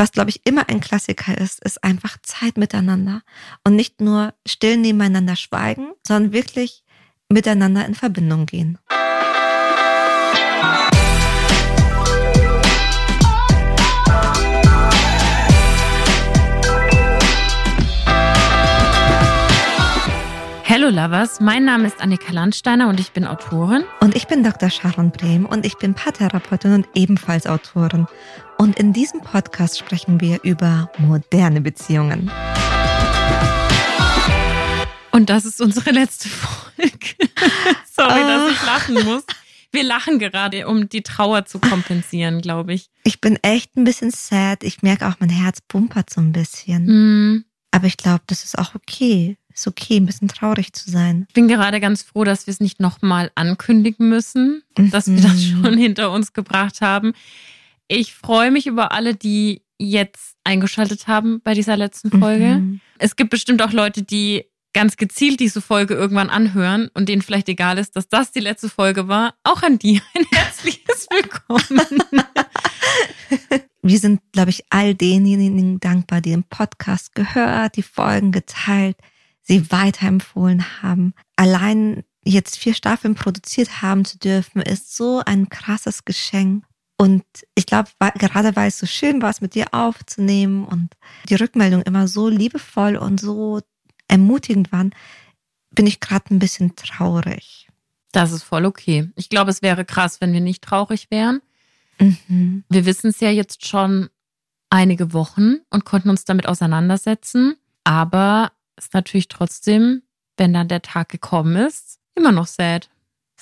was, glaube ich, immer ein Klassiker ist, ist einfach Zeit miteinander. Und nicht nur still nebeneinander schweigen, sondern wirklich miteinander in Verbindung gehen. Hello Lovers, mein Name ist Annika Landsteiner und ich bin Autorin. Und ich bin Dr. Sharon Brehm und ich bin Paartherapeutin und ebenfalls Autorin. Und in diesem Podcast sprechen wir über moderne Beziehungen. Und das ist unsere letzte Folge. Sorry, oh. dass ich lachen muss. Wir lachen gerade, um die Trauer zu kompensieren, glaube ich. Ich bin echt ein bisschen sad. Ich merke auch, mein Herz pumpert so ein bisschen. Mm. Aber ich glaube, das ist auch okay ist okay, ein bisschen traurig zu sein. Ich bin gerade ganz froh, dass wir es nicht nochmal ankündigen müssen, dass wir das mhm. schon hinter uns gebracht haben. Ich freue mich über alle, die jetzt eingeschaltet haben bei dieser letzten Folge. Mhm. Es gibt bestimmt auch Leute, die ganz gezielt diese Folge irgendwann anhören und denen vielleicht egal ist, dass das die letzte Folge war. Auch an die ein herzliches Willkommen. Wir sind, glaube ich, all denjenigen dankbar, die den Podcast gehört, die Folgen geteilt, sie weiterempfohlen haben. Allein jetzt vier Staffeln produziert haben zu dürfen, ist so ein krasses Geschenk. Und ich glaube, gerade weil es so schön war, es mit dir aufzunehmen und die Rückmeldung immer so liebevoll und so ermutigend waren, bin ich gerade ein bisschen traurig. Das ist voll okay. Ich glaube, es wäre krass, wenn wir nicht traurig wären. Mhm. Wir wissen es ja jetzt schon einige Wochen und konnten uns damit auseinandersetzen. Aber ist natürlich trotzdem, wenn dann der Tag gekommen ist, immer noch sad.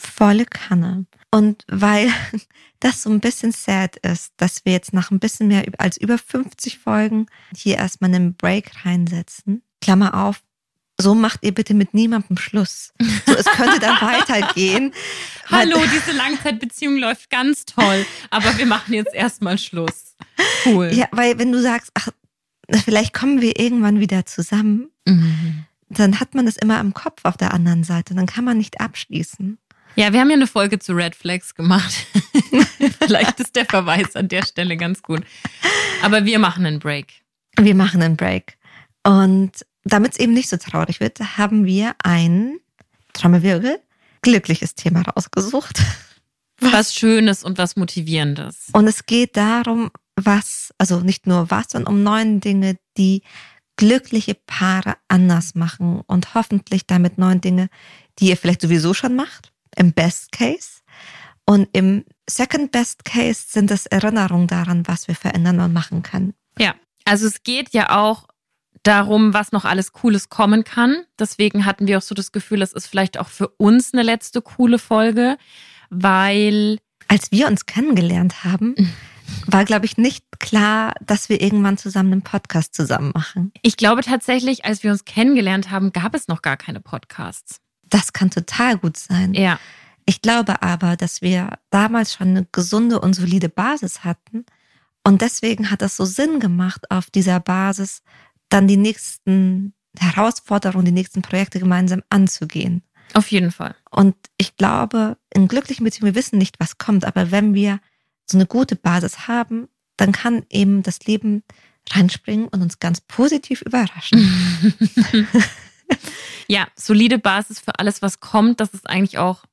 Volle Kanne. Und weil das so ein bisschen sad ist, dass wir jetzt nach ein bisschen mehr als über 50 Folgen hier erstmal einen Break reinsetzen. Klammer auf, so macht ihr bitte mit niemandem Schluss. So, es könnte dann weitergehen. Hallo, diese Langzeitbeziehung läuft ganz toll, aber wir machen jetzt erstmal Schluss. Cool. Ja, weil wenn du sagst, ach, vielleicht kommen wir irgendwann wieder zusammen, mhm. dann hat man das immer im Kopf auf der anderen Seite. Dann kann man nicht abschließen. Ja, wir haben ja eine Folge zu Red Flags gemacht. vielleicht ist der Verweis an der Stelle ganz gut. Aber wir machen einen Break. Wir machen einen Break. Und damit es eben nicht so traurig wird, haben wir ein Trommelwirbel glückliches Thema rausgesucht. Was Schönes und was Motivierendes. Und es geht darum, was, also nicht nur was, sondern um neun Dinge, die glückliche Paare anders machen und hoffentlich damit neun Dinge, die ihr vielleicht sowieso schon macht, im Best Case. Und im Second Best Case sind es Erinnerungen daran, was wir verändern und machen können. Ja, also es geht ja auch darum, was noch alles Cooles kommen kann. Deswegen hatten wir auch so das Gefühl, es ist vielleicht auch für uns eine letzte coole Folge, weil als wir uns kennengelernt haben, mhm war, glaube ich, nicht klar, dass wir irgendwann zusammen einen Podcast zusammen machen. Ich glaube tatsächlich, als wir uns kennengelernt haben, gab es noch gar keine Podcasts. Das kann total gut sein. Ja. Ich glaube aber, dass wir damals schon eine gesunde und solide Basis hatten. Und deswegen hat es so Sinn gemacht, auf dieser Basis dann die nächsten Herausforderungen, die nächsten Projekte gemeinsam anzugehen. Auf jeden Fall. Und ich glaube, in glücklichen Beziehungen, wir wissen nicht, was kommt, aber wenn wir so eine gute Basis haben, dann kann eben das Leben reinspringen und uns ganz positiv überraschen. ja, solide Basis für alles, was kommt. Das ist eigentlich auch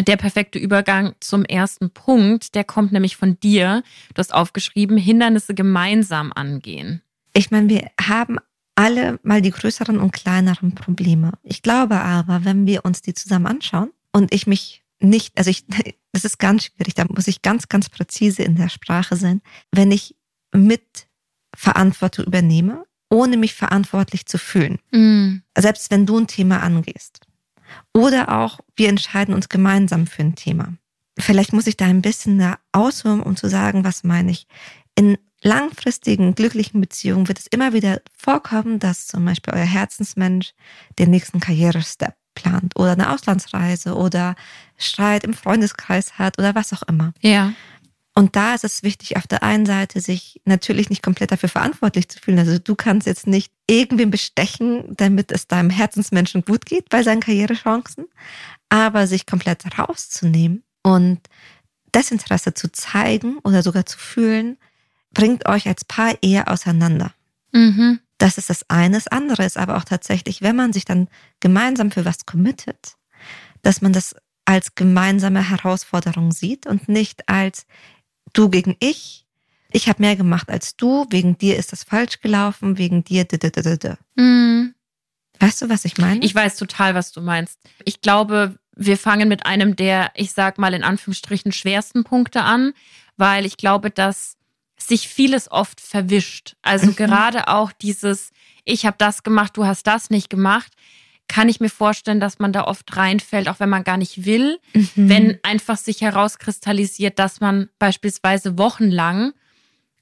der perfekte Übergang zum ersten Punkt. Der kommt nämlich von dir. Du hast aufgeschrieben, Hindernisse gemeinsam angehen. Ich meine, wir haben alle mal die größeren und kleineren Probleme. Ich glaube aber, wenn wir uns die zusammen anschauen und ich mich nicht, also ich, das ist ganz schwierig, da muss ich ganz, ganz präzise in der Sprache sein. Wenn ich mit Verantwortung übernehme, ohne mich verantwortlich zu fühlen. Mm. Selbst wenn du ein Thema angehst. Oder auch, wir entscheiden uns gemeinsam für ein Thema. Vielleicht muss ich da ein bisschen da ausholen, um zu sagen, was meine ich. In langfristigen, glücklichen Beziehungen wird es immer wieder vorkommen, dass zum Beispiel euer Herzensmensch den nächsten Karrierestep plant oder eine Auslandsreise oder Streit im Freundeskreis hat oder was auch immer. Ja. Und da ist es wichtig, auf der einen Seite sich natürlich nicht komplett dafür verantwortlich zu fühlen. Also du kannst jetzt nicht irgendwen bestechen, damit es deinem Herzensmenschen gut geht bei seinen Karrierechancen, aber sich komplett rauszunehmen und Desinteresse zu zeigen oder sogar zu fühlen, bringt euch als Paar eher auseinander. Mhm. Das ist das eine. Das andere ist aber auch tatsächlich, wenn man sich dann gemeinsam für was committet, dass man das als gemeinsame Herausforderung sieht und nicht als du gegen ich. Ich habe mehr gemacht als du, wegen dir ist das falsch gelaufen, wegen dir. Mhm. Weißt du, was ich meine? Ich weiß total, was du meinst. Ich glaube, wir fangen mit einem der, ich sag mal in Anführungsstrichen, schwersten Punkte an, weil ich glaube, dass sich vieles oft verwischt. Also mhm. gerade auch dieses, ich habe das gemacht, du hast das nicht gemacht, kann ich mir vorstellen, dass man da oft reinfällt, auch wenn man gar nicht will, mhm. wenn einfach sich herauskristallisiert, dass man beispielsweise wochenlang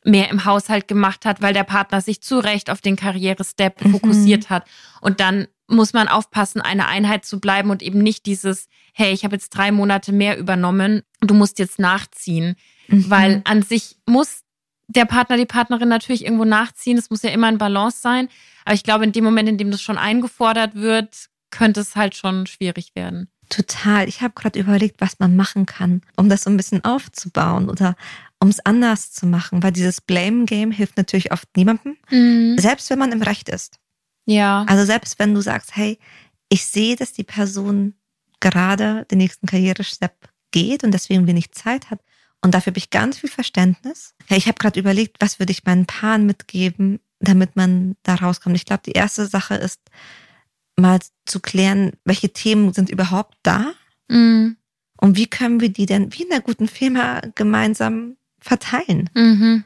mehr im Haushalt gemacht hat, weil der Partner sich zu Recht auf den Karrierestep mhm. fokussiert hat. Und dann muss man aufpassen, eine Einheit zu bleiben und eben nicht dieses, hey, ich habe jetzt drei Monate mehr übernommen, du musst jetzt nachziehen. Mhm. Weil an sich muss der Partner, die Partnerin natürlich irgendwo nachziehen. Es muss ja immer ein Balance sein. Aber ich glaube, in dem Moment, in dem das schon eingefordert wird, könnte es halt schon schwierig werden. Total. Ich habe gerade überlegt, was man machen kann, um das so ein bisschen aufzubauen oder um es anders zu machen, weil dieses Blame Game hilft natürlich oft niemandem, mhm. selbst wenn man im Recht ist. Ja. Also selbst wenn du sagst, hey, ich sehe, dass die Person gerade den nächsten Karrierestep geht und deswegen wenig Zeit hat, und dafür habe ich ganz viel Verständnis. Ja, ich habe gerade überlegt, was würde ich meinen Paaren mitgeben, damit man da rauskommt. Ich glaube, die erste Sache ist, mal zu klären, welche Themen sind überhaupt da mhm. und wie können wir die denn wie in einer guten Firma gemeinsam verteilen. Mhm.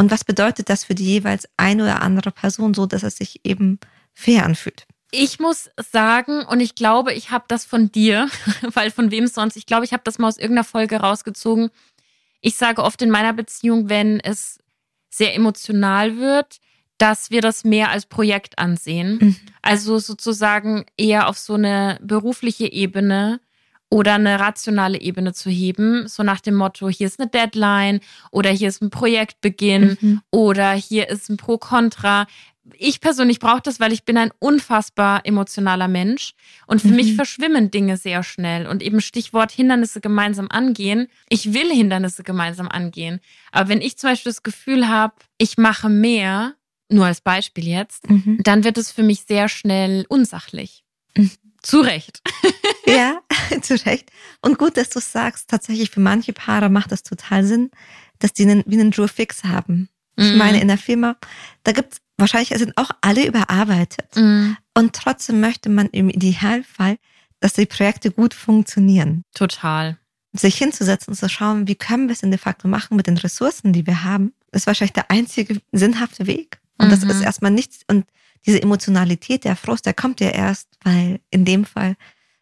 Und was bedeutet das für die jeweils eine oder andere Person, so dass es sich eben fair anfühlt? Ich muss sagen, und ich glaube, ich habe das von dir, weil von wem sonst, ich glaube, ich habe das mal aus irgendeiner Folge rausgezogen. Ich sage oft in meiner Beziehung, wenn es sehr emotional wird, dass wir das mehr als Projekt ansehen. Mhm. Also sozusagen eher auf so eine berufliche Ebene oder eine rationale Ebene zu heben, so nach dem Motto, hier ist eine Deadline oder hier ist ein Projektbeginn mhm. oder hier ist ein Pro-Contra ich persönlich brauche das, weil ich bin ein unfassbar emotionaler Mensch und für mhm. mich verschwimmen Dinge sehr schnell und eben Stichwort Hindernisse gemeinsam angehen. Ich will Hindernisse gemeinsam angehen, aber wenn ich zum Beispiel das Gefühl habe, ich mache mehr, nur als Beispiel jetzt, mhm. dann wird es für mich sehr schnell unsachlich. Mhm. Zu Recht. ja, zu Recht. Und gut, dass du es sagst. Tatsächlich für manche Paare macht das total Sinn, dass die einen, wie einen Drew Fix haben. Ich mhm. meine, in der Firma, da gibt es wahrscheinlich sind auch alle überarbeitet. Mhm. Und trotzdem möchte man im Idealfall, dass die Projekte gut funktionieren. Total. Sich hinzusetzen und zu schauen, wie können wir es denn de facto machen mit den Ressourcen, die wir haben, ist wahrscheinlich der einzige sinnhafte Weg. Und mhm. das ist erstmal nichts. Und diese Emotionalität, der Frust, der kommt ja erst, weil in dem Fall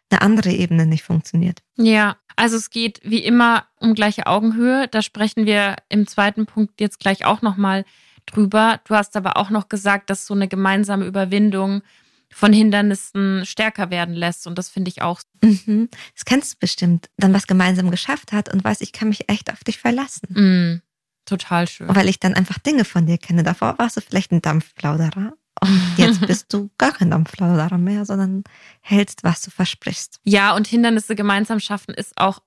eine andere Ebene nicht funktioniert. Ja, also es geht wie immer um gleiche Augenhöhe. Da sprechen wir im zweiten Punkt jetzt gleich auch nochmal drüber. Du hast aber auch noch gesagt, dass so eine gemeinsame Überwindung von Hindernissen stärker werden lässt. Und das finde ich auch. Mhm. Das kennst du bestimmt, dann was gemeinsam geschafft hat und weiß, ich kann mich echt auf dich verlassen. Mhm. Total schön. Weil ich dann einfach Dinge von dir kenne. Davor warst du vielleicht ein Dampfplauderer. Und jetzt bist du gar kein Dampfplauderer mehr, sondern hältst, was du versprichst. Ja, und Hindernisse gemeinsam schaffen ist auch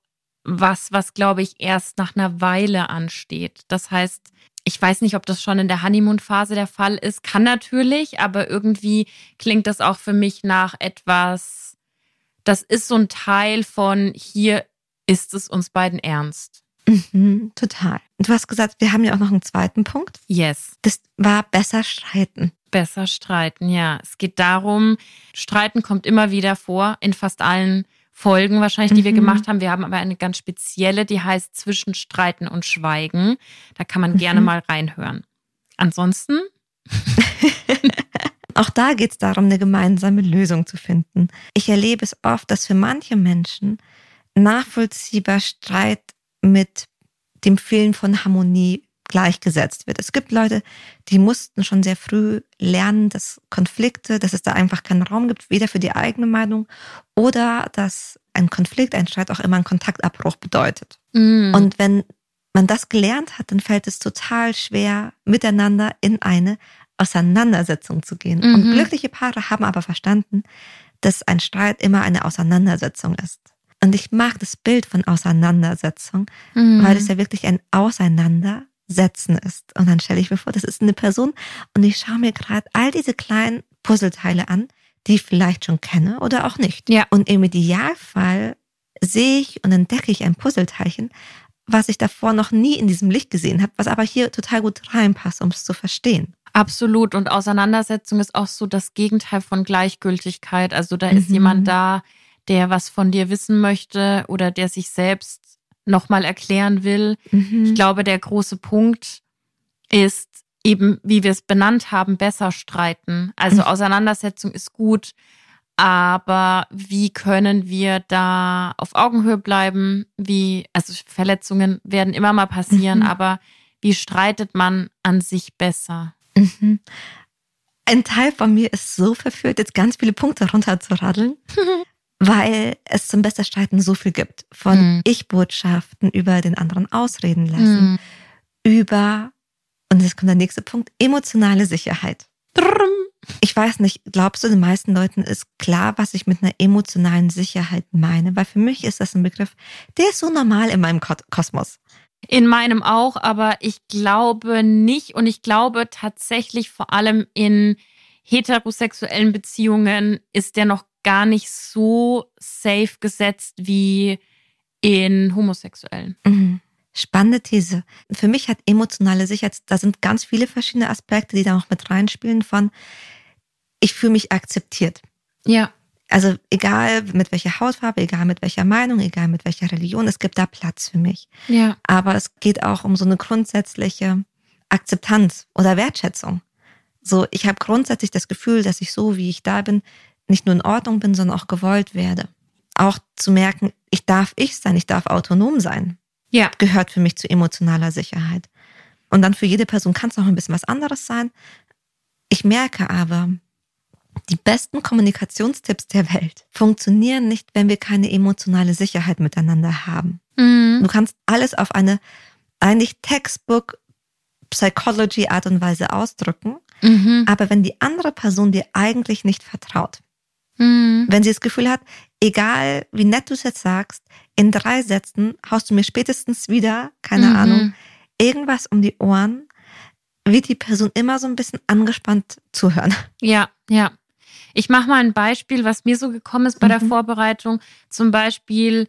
was, was glaube ich erst nach einer Weile ansteht. Das heißt, ich weiß nicht, ob das schon in der Honeymoon-Phase der Fall ist. Kann natürlich, aber irgendwie klingt das auch für mich nach etwas, das ist so ein Teil von hier ist es uns beiden ernst. Mhm, total. Du hast gesagt, wir haben ja auch noch einen zweiten Punkt. Yes. Das war besser streiten. Besser streiten, ja. Es geht darum, Streiten kommt immer wieder vor in fast allen Folgen wahrscheinlich, die mhm. wir gemacht haben. Wir haben aber eine ganz spezielle, die heißt Zwischen Streiten und Schweigen. Da kann man mhm. gerne mal reinhören. Ansonsten. Auch da geht es darum, eine gemeinsame Lösung zu finden. Ich erlebe es oft, dass für manche Menschen nachvollziehbar Streit mit dem Fehlen von Harmonie gleichgesetzt wird. Es gibt Leute, die mussten schon sehr früh lernen, dass Konflikte, dass es da einfach keinen Raum gibt, weder für die eigene Meinung oder dass ein Konflikt, ein Streit auch immer einen Kontaktabbruch bedeutet. Mm. Und wenn man das gelernt hat, dann fällt es total schwer, miteinander in eine Auseinandersetzung zu gehen. Mhm. Und glückliche Paare haben aber verstanden, dass ein Streit immer eine Auseinandersetzung ist. Und ich mag das Bild von Auseinandersetzung, mhm. weil es ja wirklich ein Auseinander Sätzen ist. Und dann stelle ich mir vor, das ist eine Person und ich schaue mir gerade all diese kleinen Puzzleteile an, die ich vielleicht schon kenne oder auch nicht. Ja. Und im Idealfall sehe ich und entdecke ich ein Puzzleteilchen, was ich davor noch nie in diesem Licht gesehen habe, was aber hier total gut reinpasst, um es zu verstehen. Absolut. Und Auseinandersetzung ist auch so das Gegenteil von Gleichgültigkeit. Also da ist Mhm. jemand da, der was von dir wissen möchte oder der sich selbst nochmal erklären will. Mhm. Ich glaube, der große Punkt ist eben, wie wir es benannt haben, besser streiten. Also Mhm. Auseinandersetzung ist gut, aber wie können wir da auf Augenhöhe bleiben? Wie, also Verletzungen werden immer mal passieren, Mhm. aber wie streitet man an sich besser? Mhm. Ein Teil von mir ist so verführt, jetzt ganz viele Punkte runterzuradeln, weil es zum Besser Streiten so viel gibt. Von Mhm. Ich-Botschaften über den anderen ausreden lassen, Mhm. über, und jetzt kommt der nächste Punkt, emotionale Sicherheit. Ich weiß nicht, glaubst du, den meisten Leuten ist klar, was ich mit einer emotionalen Sicherheit meine? Weil für mich ist das ein Begriff, der ist so normal in meinem Ko- Kosmos. In meinem auch, aber ich glaube nicht und ich glaube tatsächlich vor allem in heterosexuellen Beziehungen ist der noch gar nicht so safe gesetzt wie in homosexuellen. Mhm. Spannende These. Für mich hat emotionale Sicherheit, da sind ganz viele verschiedene Aspekte, die da noch mit reinspielen von, ich fühle mich akzeptiert. Ja. Also egal mit welcher Hautfarbe, egal mit welcher Meinung, egal mit welcher Religion, es gibt da Platz für mich. Ja. Aber es geht auch um so eine grundsätzliche Akzeptanz oder Wertschätzung. So, ich habe grundsätzlich das Gefühl, dass ich so, wie ich da bin, nicht nur in Ordnung bin, sondern auch gewollt werde. Auch zu merken, ich darf ich sein, ich darf autonom sein, Ja. gehört für mich zu emotionaler Sicherheit. Und dann für jede Person kann es noch ein bisschen was anderes sein. Ich merke aber, die besten Kommunikationstipps der Welt funktionieren nicht, wenn wir keine emotionale Sicherheit miteinander haben. Mhm. Du kannst alles auf eine eigentlich Textbook Psychology Art und Weise ausdrücken, Mhm. aber wenn die andere Person dir eigentlich nicht vertraut, Mhm. wenn sie das Gefühl hat, egal wie nett du es jetzt sagst, in drei Sätzen haust du mir spätestens wieder, keine Mhm. Ahnung, irgendwas um die Ohren, wird die Person immer so ein bisschen angespannt zuhören. Ja, ja. Ich mache mal ein Beispiel, was mir so gekommen ist bei der Mhm. Vorbereitung. Zum Beispiel,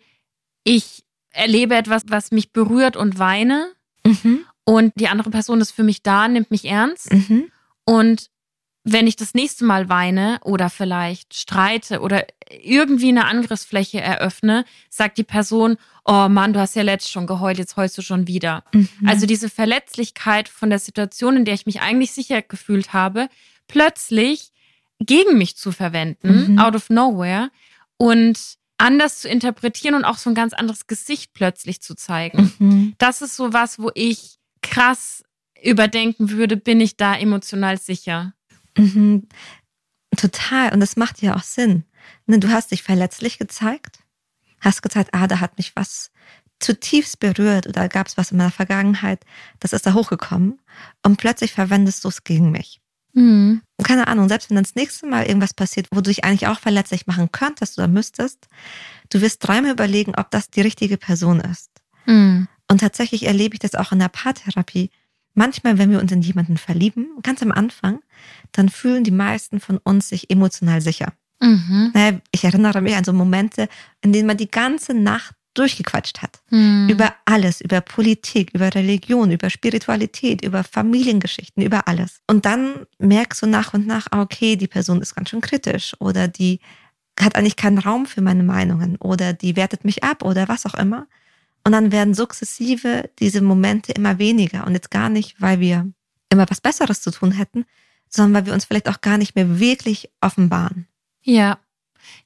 ich erlebe etwas, was mich berührt und weine. Mhm. Und die andere Person ist für mich da, nimmt mich ernst. Mhm. Und wenn ich das nächste Mal weine oder vielleicht streite oder irgendwie eine Angriffsfläche eröffne, sagt die Person, oh Mann, du hast ja letzt schon geheult, jetzt heulst du schon wieder. Mhm. Also diese Verletzlichkeit von der Situation, in der ich mich eigentlich sicher gefühlt habe, plötzlich gegen mich zu verwenden, Mhm. out of nowhere, und anders zu interpretieren und auch so ein ganz anderes Gesicht plötzlich zu zeigen. Mhm. Das ist so was, wo ich krass überdenken würde, bin ich da emotional sicher? Mhm. Total. Und das macht ja auch Sinn. Ne, Du hast dich verletzlich gezeigt, hast gezeigt, ah, da hat mich was zutiefst berührt oder gab es was in meiner Vergangenheit, das ist da hochgekommen und plötzlich verwendest du es gegen mich. Mhm. Und keine Ahnung, selbst wenn dann das nächste Mal irgendwas passiert, wo du dich eigentlich auch verletzlich machen könntest oder müsstest, du wirst dreimal überlegen, ob das die richtige Person ist. Mhm. Und tatsächlich erlebe ich das auch in der Paartherapie. Manchmal, wenn wir uns in jemanden verlieben, ganz am Anfang, dann fühlen die meisten von uns sich emotional sicher. Mhm. Ich erinnere mich an so Momente, in denen man die ganze Nacht durchgequatscht hat. Mhm. Über alles, über Politik, über Religion, über Spiritualität, über Familiengeschichten, über alles. Und dann merkst du nach und nach, ah, okay, die Person ist ganz schön kritisch oder die hat eigentlich keinen Raum für meine Meinungen oder die wertet mich ab oder was auch immer. Und dann werden sukzessive diese Momente immer weniger und jetzt gar nicht, weil wir immer was Besseres zu tun hätten, sondern weil wir uns vielleicht auch gar nicht mehr wirklich offenbaren. Ja.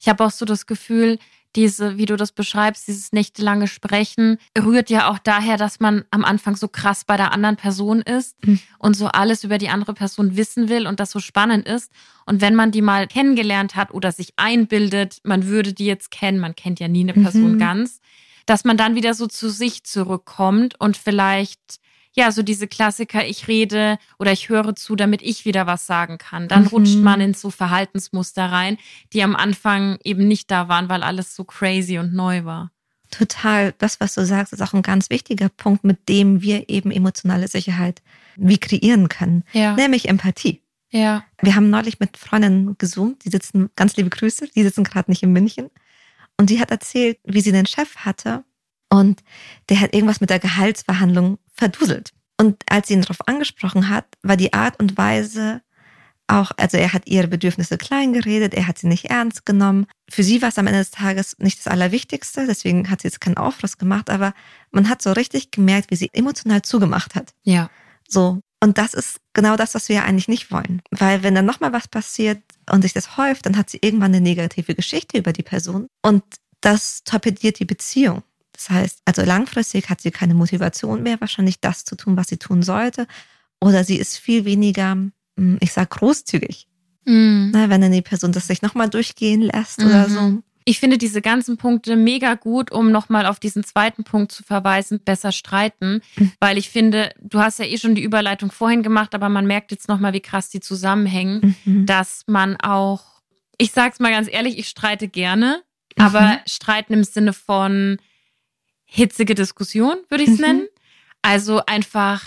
Ich habe auch so das Gefühl, diese, wie du das beschreibst, dieses nächtelange Sprechen rührt ja auch daher, dass man am Anfang so krass bei der anderen Person ist Mhm. und so alles über die andere Person wissen will und das so spannend ist. Und wenn man die mal kennengelernt hat oder sich einbildet, man würde die jetzt kennen, man kennt ja nie eine Person Mhm. ganz, dass man dann wieder so zu sich zurückkommt und vielleicht ja, so diese Klassiker, ich rede oder ich höre zu, damit ich wieder was sagen kann. Dann Mhm. rutscht man in so Verhaltensmuster rein, die am Anfang eben nicht da waren, weil alles so crazy und neu war. Total. Das, was du sagst, ist auch ein ganz wichtiger Punkt, mit dem wir eben emotionale Sicherheit wie kreieren können. Ja. Nämlich Empathie. Ja. Wir haben neulich mit Freundinnen gesungen, die sitzen, ganz liebe Grüße, die sitzen gerade nicht in München. Und die hat erzählt, wie sie einen Chef hatte und der hat irgendwas mit der Gehaltsverhandlung verduselt. Und als sie ihn darauf angesprochen hat, war die Art und Weise auch, also er hat ihre Bedürfnisse klein geredet, er hat sie nicht ernst genommen. Für sie war es am Ende des Tages nicht das Allerwichtigste, deswegen hat sie jetzt keinen Aufriss gemacht, aber man hat so richtig gemerkt, wie sie emotional zugemacht hat. Ja. So. Und das ist genau das, was wir eigentlich nicht wollen. Weil wenn dann nochmal was passiert und sich das häuft, dann hat sie irgendwann eine negative Geschichte über die Person und das torpediert die Beziehung. Das heißt, also langfristig hat sie keine Motivation mehr, wahrscheinlich das zu tun, was sie tun sollte. Oder sie ist viel weniger, hm, ich sag, großzügig. Mhm. Na, wenn dann die Person das sich nochmal durchgehen lässt oder Mhm. so. Ich finde diese ganzen Punkte mega gut, um nochmal auf diesen zweiten Punkt zu verweisen, besser streiten, Mhm. weil ich finde, du hast ja eh schon die Überleitung vorhin gemacht, aber man merkt jetzt nochmal, wie krass die zusammenhängen, Mhm. dass man auch, ich sag's mal ganz ehrlich, ich streite gerne, aber Mhm. streiten im Sinne von hitzige Diskussion, würde ich es Mhm. nennen. Also einfach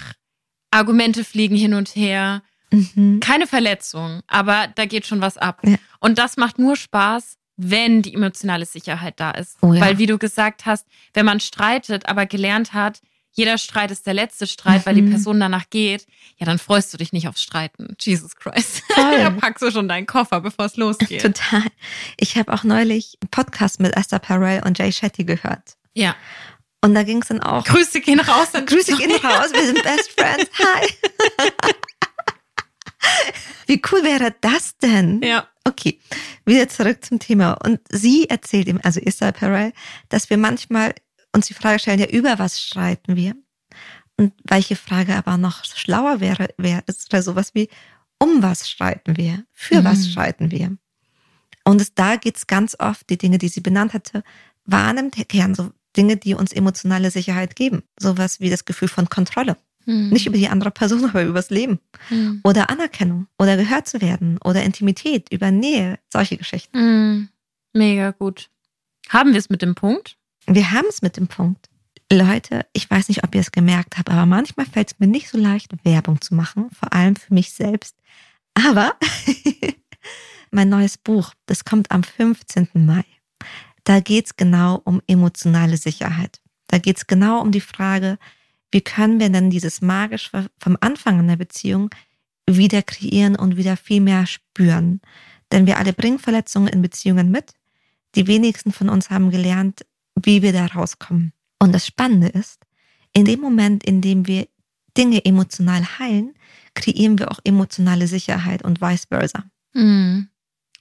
Argumente fliegen hin und her, Mhm. keine Verletzung, aber da geht schon was ab. Ja. Und das macht nur Spaß, wenn die emotionale Sicherheit da ist. Oh ja. Weil, wie du gesagt hast, wenn man streitet, aber gelernt hat, jeder Streit ist der letzte Streit, weil die Mhm. Person danach geht, ja, dann freust du dich nicht aufs Streiten. Jesus Christ. Da packst du schon deinen Koffer, bevor es losgeht. Total. Ich habe auch neulich einen Podcast mit Esther Perel und Jay Shetty gehört. Ja. Und da ging es dann auch. Grüße gehen raus. Grüße gehen raus, wir sind Best Friends. Hi. Wie cool wäre das denn? Ja. Okay, wieder zurück zum Thema. Und sie erzählt ihm, also Esther Perel, dass wir manchmal uns die Frage stellen, ja, über was streiten wir? Und welche Frage aber noch schlauer wäre, wäre wäre sowas wie, um was streiten wir? Für Mhm. was streiten wir? Und es, da geht's ganz oft, die Dinge, die sie benannt hatte, wahrnimmt Kern, so Dinge, die uns emotionale Sicherheit geben. Sowas wie das Gefühl von Kontrolle. Hm. Nicht über die andere Person, aber übers Leben. Hm. Oder Anerkennung. Oder gehört zu werden. Oder Intimität, über Nähe. Solche Geschichten. Hm. Mega gut. Haben wir es mit dem Punkt? Wir haben es mit dem Punkt. Leute, ich weiß nicht, ob ihr es gemerkt habt, aber manchmal fällt es mir nicht so leicht, Werbung zu machen, vor allem für mich selbst. Aber mein neues Buch, das kommt am 15. Mai. Da geht es genau um emotionale Sicherheit. Da geht es genau um die Frage, wie können wir denn dieses magisch vom Anfang einer Beziehung wieder kreieren und wieder viel mehr spüren. Denn wir alle bringen Verletzungen in Beziehungen mit. Die wenigsten von uns haben gelernt, wie wir da rauskommen. Und das Spannende ist, in dem Moment, in dem wir Dinge emotional heilen, kreieren wir auch emotionale Sicherheit und vice versa. Mhm.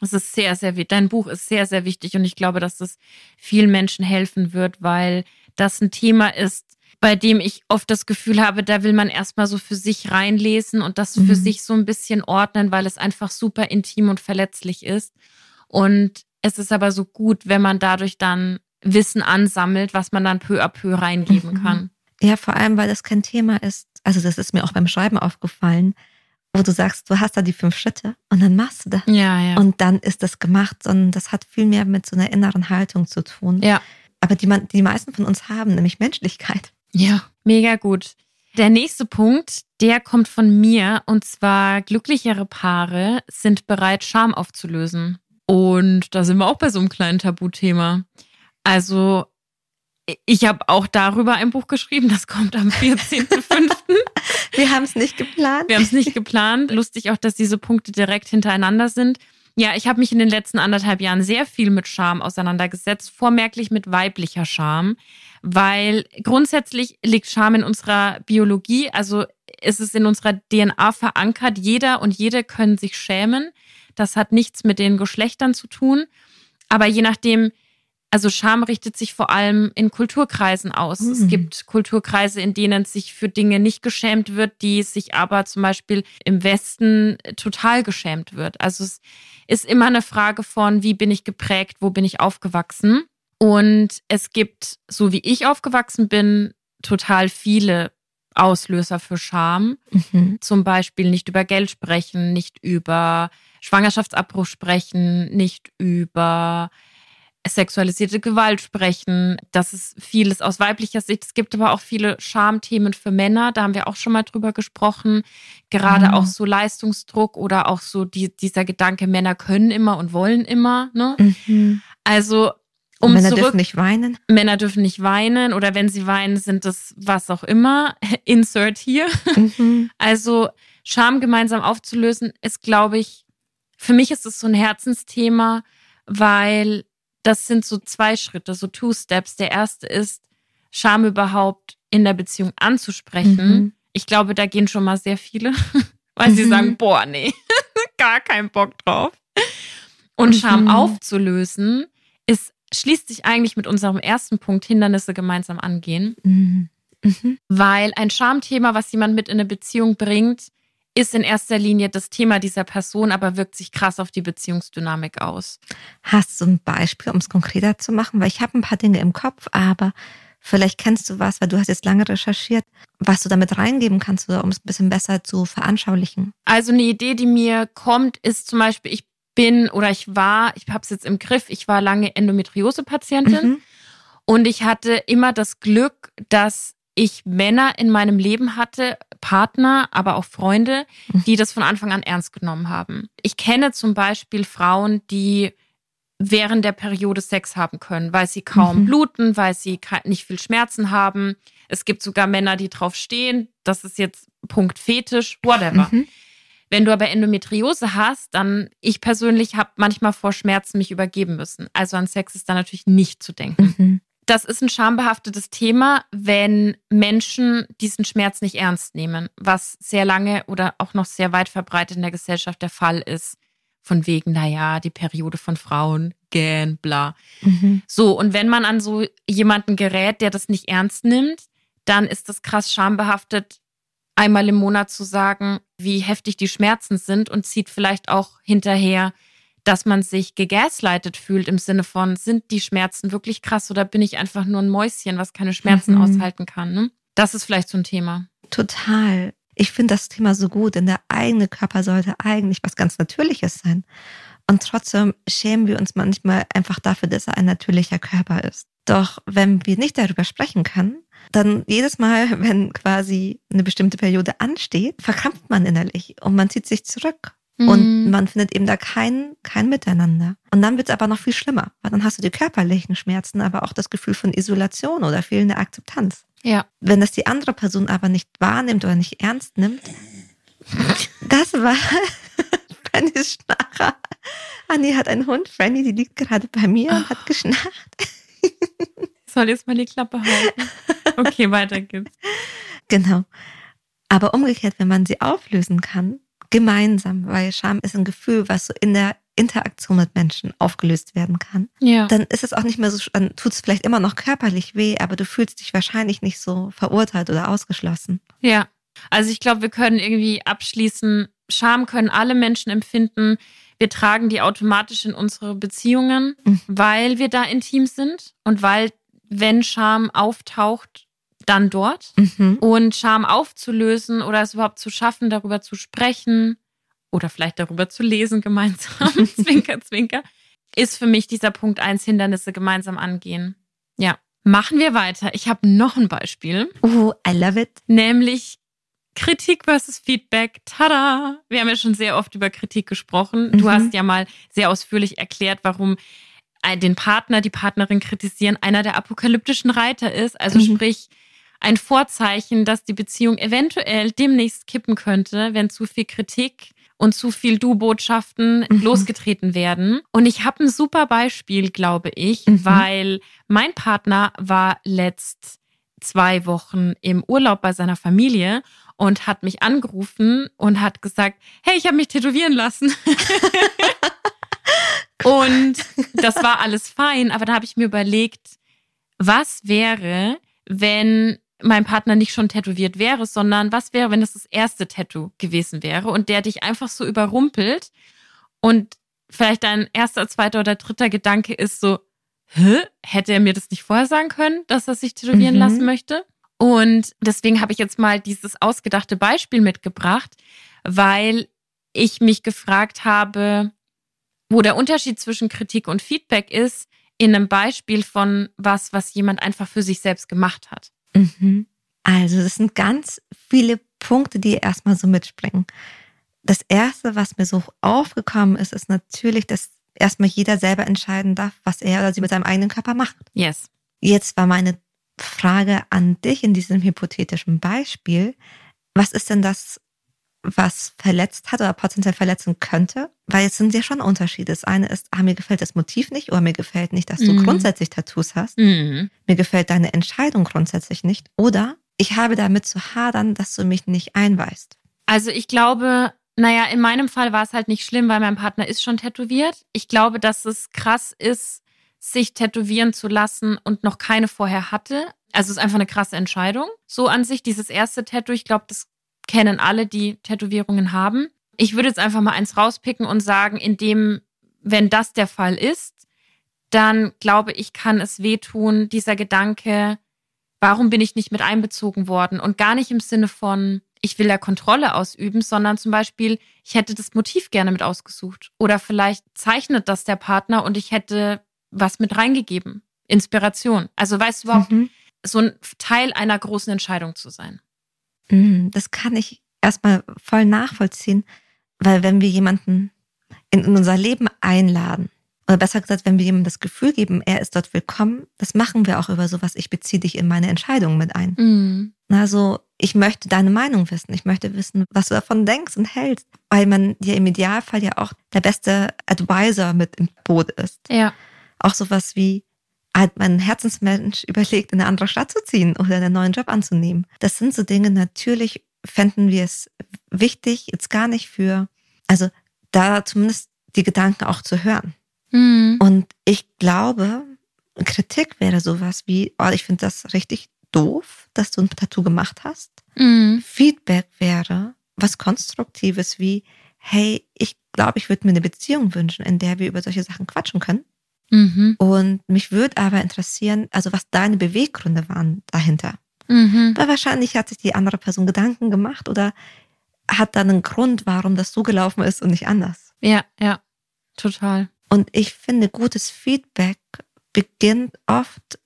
Das ist sehr, sehr wichtig. Dein Buch ist sehr, sehr wichtig und ich glaube, dass das vielen Menschen helfen wird, weil das ein Thema ist, bei dem ich oft das Gefühl habe, da will man erstmal so für sich reinlesen und das für Mhm. sich so ein bisschen ordnen, weil es einfach super intim und verletzlich ist. Und es ist aber so gut, wenn man dadurch dann Wissen ansammelt, was man dann peu à peu reingeben Mhm. kann. Ja, vor allem, weil das kein Thema ist. Also, das ist mir auch beim Schreiben aufgefallen, wo du sagst, du hast da die fünf Schritte und dann machst du das. Ja, ja. Und dann ist das gemacht, sondern das hat viel mehr mit so einer inneren Haltung zu tun. ja. Aber die, man, die meisten von uns haben, nämlich Menschlichkeit. Ja, mega gut. Der nächste Punkt, der kommt von mir und zwar glücklichere Paare sind bereit, Scham aufzulösen. Und da sind wir auch bei so einem kleinen Tabuthema. Also, ich habe auch darüber ein Buch geschrieben, das kommt am 14.05. Wir haben es nicht geplant. Wir haben es nicht geplant. Lustig auch, dass diese Punkte direkt hintereinander sind. Ja, ich habe mich in den letzten anderthalb Jahren sehr viel mit Scham auseinandergesetzt, vormerklich mit weiblicher Scham, weil grundsätzlich liegt Scham in unserer Biologie, also ist es in unserer DNA verankert. Jeder und jede können sich schämen. Das hat nichts mit den Geschlechtern zu tun. Aber je nachdem, also Scham richtet sich vor allem in Kulturkreisen aus. Mhm. Es gibt Kulturkreise, in denen sich für Dinge nicht geschämt wird, die sich aber zum Beispiel im Westen total geschämt wird. Also es ist immer eine Frage von, wie bin ich geprägt, wo bin ich aufgewachsen. Und es gibt, so wie ich aufgewachsen bin, total viele Auslöser für Scham. Mhm. Zum Beispiel nicht über Geld sprechen, nicht über Schwangerschaftsabbruch sprechen, nicht über sexualisierte Gewalt sprechen. Das ist vieles aus weiblicher Sicht. Es gibt aber auch viele Schamthemen für Männer. Da haben wir auch schon mal drüber gesprochen. Gerade mhm. auch so Leistungsdruck oder auch so die, dieser Gedanke, Männer können immer und wollen immer. Ne? Mhm. Also um Männer zurück, dürfen nicht weinen. Männer dürfen nicht weinen oder wenn sie weinen, sind das was auch immer. Insert hier. Mhm. Also Scham gemeinsam aufzulösen, ist, glaube ich, für mich ist es so ein Herzensthema, weil das sind so zwei Schritte, so Two Steps. Der erste ist, Scham überhaupt in der Beziehung anzusprechen. Mhm. Ich glaube, da gehen schon mal sehr viele, weil mhm. sie sagen, boah, nee, gar keinen Bock drauf. Und mhm. Scham aufzulösen ist schließt sich eigentlich mit unserem ersten Punkt Hindernisse gemeinsam angehen. Mhm. Mhm. Weil ein Schamthema, was jemand mit in eine Beziehung bringt, ist in erster Linie das Thema dieser Person, aber wirkt sich krass auf die Beziehungsdynamik aus. Hast du ein Beispiel, um es konkreter zu machen? Weil ich habe ein paar Dinge im Kopf, aber vielleicht kennst du was, weil du hast jetzt lange recherchiert, was du damit reingeben kannst, um es ein bisschen besser zu veranschaulichen. Also eine Idee, die mir kommt, ist zum Beispiel, ich bin oder ich war, ich habe es jetzt im Griff, ich war lange Endometriose-Patientin mhm. und ich hatte immer das Glück, dass ich Männer in meinem Leben hatte, Partner, aber auch Freunde, mhm. die das von Anfang an ernst genommen haben. Ich kenne zum Beispiel Frauen, die während der Periode Sex haben können, weil sie kaum mhm. bluten, weil sie nicht viel Schmerzen haben. Es gibt sogar Männer, die drauf stehen. Das ist jetzt Punkt Fetisch, whatever. Mhm. Wenn du aber Endometriose hast, dann, ich persönlich habe manchmal vor Schmerzen mich übergeben müssen. Also an Sex ist da natürlich nicht zu denken. Mhm. Das ist ein schambehaftetes Thema, wenn Menschen diesen Schmerz nicht ernst nehmen, was sehr lange oder auch noch sehr weit verbreitet in der Gesellschaft der Fall ist. Von wegen, naja, die Periode von Frauen, gähn, bla. Mhm. So, und wenn man an so jemanden gerät, der das nicht ernst nimmt, dann ist das krass schambehaftet, einmal im Monat zu sagen, wie heftig die Schmerzen sind und zieht vielleicht auch hinterher, dass man sich gegaslightet fühlt im Sinne von, sind die Schmerzen wirklich krass oder bin ich einfach nur ein Mäuschen, was keine Schmerzen mhm. aushalten kann? Ne? Das ist vielleicht so ein Thema. Total. Ich finde das Thema so gut, denn der eigene Körper sollte eigentlich was ganz Natürliches sein. Und trotzdem schämen wir uns manchmal einfach dafür, dass er ein natürlicher Körper ist. Doch wenn wir nicht darüber sprechen können, dann jedes Mal, wenn quasi eine bestimmte Periode ansteht, verkrampft man innerlich und man zieht sich zurück. Mhm. Und man findet eben da kein, kein Miteinander. Und dann wird es aber noch viel schlimmer, weil dann hast du die körperlichen Schmerzen, aber auch das Gefühl von Isolation oder fehlende Akzeptanz. Ja. Wenn das die andere Person aber nicht wahrnimmt oder nicht ernst nimmt, das war Fannys Schnarrer. Anni hat einen Hund, Franny, die liegt gerade bei mir und hat geschnarcht. Soll jetzt mal die Klappe halten. Okay, weiter geht's. Genau. Aber umgekehrt, wenn man sie auflösen kann, gemeinsam, weil Scham ist ein Gefühl, was so in der Interaktion mit Menschen aufgelöst werden kann, ja. dann ist es auch nicht mehr so, dann tut es vielleicht immer noch körperlich weh, aber du fühlst dich wahrscheinlich nicht so verurteilt oder ausgeschlossen. Ja. Also ich glaube, wir können irgendwie abschließen, Scham können alle Menschen empfinden. Wir tragen die automatisch in unsere Beziehungen, mhm. weil wir da intim sind und weil wenn Scham auftaucht, dann dort. Mhm. Und Scham aufzulösen oder es überhaupt zu schaffen, darüber zu sprechen oder vielleicht darüber zu lesen gemeinsam, zwinker, zwinker, ist für mich dieser Punkt eins Hindernisse gemeinsam angehen. Ja. Machen wir weiter. Ich habe noch ein Beispiel. Oh, I love it. Nämlich Kritik versus Feedback. Tada! Wir haben ja schon sehr oft über Kritik gesprochen. Du mhm. hast ja mal sehr ausführlich erklärt, warum den Partner, die Partnerin kritisieren, einer der apokalyptischen Reiter ist. Also mhm. sprich, ein Vorzeichen, dass die Beziehung eventuell demnächst kippen könnte, wenn zu viel Kritik und zu viel Du-Botschaften mhm. losgetreten werden. Und ich habe ein super Beispiel, glaube ich, mhm. weil mein Partner war letzt zwei Wochen im Urlaub bei seiner Familie und hat mich angerufen und hat gesagt, hey, ich habe mich tätowieren lassen. Und das war alles fein, aber da habe ich mir überlegt, was wäre, wenn mein Partner nicht schon tätowiert wäre, sondern was wäre, wenn das das erste Tattoo gewesen wäre und der dich einfach so überrumpelt und vielleicht dein erster, zweiter oder dritter Gedanke ist so, Hä? hätte er mir das nicht vorher sagen können, dass er sich tätowieren mhm. lassen möchte? Und deswegen habe ich jetzt mal dieses ausgedachte Beispiel mitgebracht, weil ich mich gefragt habe, wo der Unterschied zwischen Kritik und Feedback ist, in einem Beispiel von was, was jemand einfach für sich selbst gemacht hat? Mhm. Also, das sind ganz viele Punkte, die erstmal so mitspringen. Das erste, was mir so aufgekommen ist, ist natürlich, dass erstmal jeder selber entscheiden darf, was er oder sie mit seinem eigenen Körper macht. Yes. Jetzt war meine Frage an dich in diesem hypothetischen Beispiel. Was ist denn das, was verletzt hat oder potenziell verletzen könnte? Weil es sind ja schon Unterschiede. Das eine ist, ah, mir gefällt das Motiv nicht oder mir gefällt nicht, dass du Mhm. grundsätzlich Tattoos hast. Mhm. Mir gefällt deine Entscheidung grundsätzlich nicht. Oder ich habe damit zu hadern, dass du mich nicht einweist. Also ich glaube, naja, in meinem Fall war es halt nicht schlimm, weil mein Partner ist schon tätowiert. Ich glaube, dass es krass ist, sich tätowieren zu lassen und noch keine vorher hatte. Also es ist einfach eine krasse Entscheidung. So an sich, dieses erste Tattoo, ich glaube, das kennen alle, die Tätowierungen haben. Ich würde jetzt einfach mal eins rauspicken und sagen, in dem, wenn das der Fall ist, dann glaube ich, kann es wehtun, dieser Gedanke, warum bin ich nicht mit einbezogen worden? Und gar nicht im Sinne von, ich will ja Kontrolle ausüben, sondern zum Beispiel, ich hätte das Motiv gerne mit ausgesucht. Oder vielleicht zeichnet das der Partner und ich hätte was mit reingegeben. Inspiration. Also weißt du überhaupt, Mhm. so ein Teil einer großen Entscheidung zu sein. Mhm, Das kann ich erstmal voll nachvollziehen, weil wenn wir jemanden in in unser Leben einladen, oder besser gesagt, wenn wir jemandem das Gefühl geben, er ist dort willkommen, das machen wir auch über sowas, ich beziehe dich in meine Entscheidung mit ein. Mhm. Also ich möchte deine Meinung wissen, ich möchte wissen, was du davon denkst und hältst, weil man dir im Idealfall ja auch der beste Advisor mit im Boot ist. Ja. Auch sowas wie, hat mein Herzensmensch überlegt, in eine andere Stadt zu ziehen oder einen neuen Job anzunehmen. Das sind so Dinge, natürlich fänden wir es wichtig, jetzt gar nicht für, also da zumindest die Gedanken auch zu hören. Mhm. Und ich glaube, Kritik wäre sowas wie, oh, ich finde das richtig doof, dass du ein Tattoo gemacht hast. Mhm. Feedback wäre was Konstruktives wie, hey, ich glaube, ich würde mir eine Beziehung wünschen, in der wir über solche Sachen quatschen können. Mhm. Und mich würde aber interessieren, also was deine Beweggründe waren dahinter. Mhm. Weil wahrscheinlich hat sich die andere Person Gedanken gemacht oder hat dann einen Grund, warum das so gelaufen ist und nicht anders. Ja, ja. Total. Und ich finde, gutes Feedback beginnt oft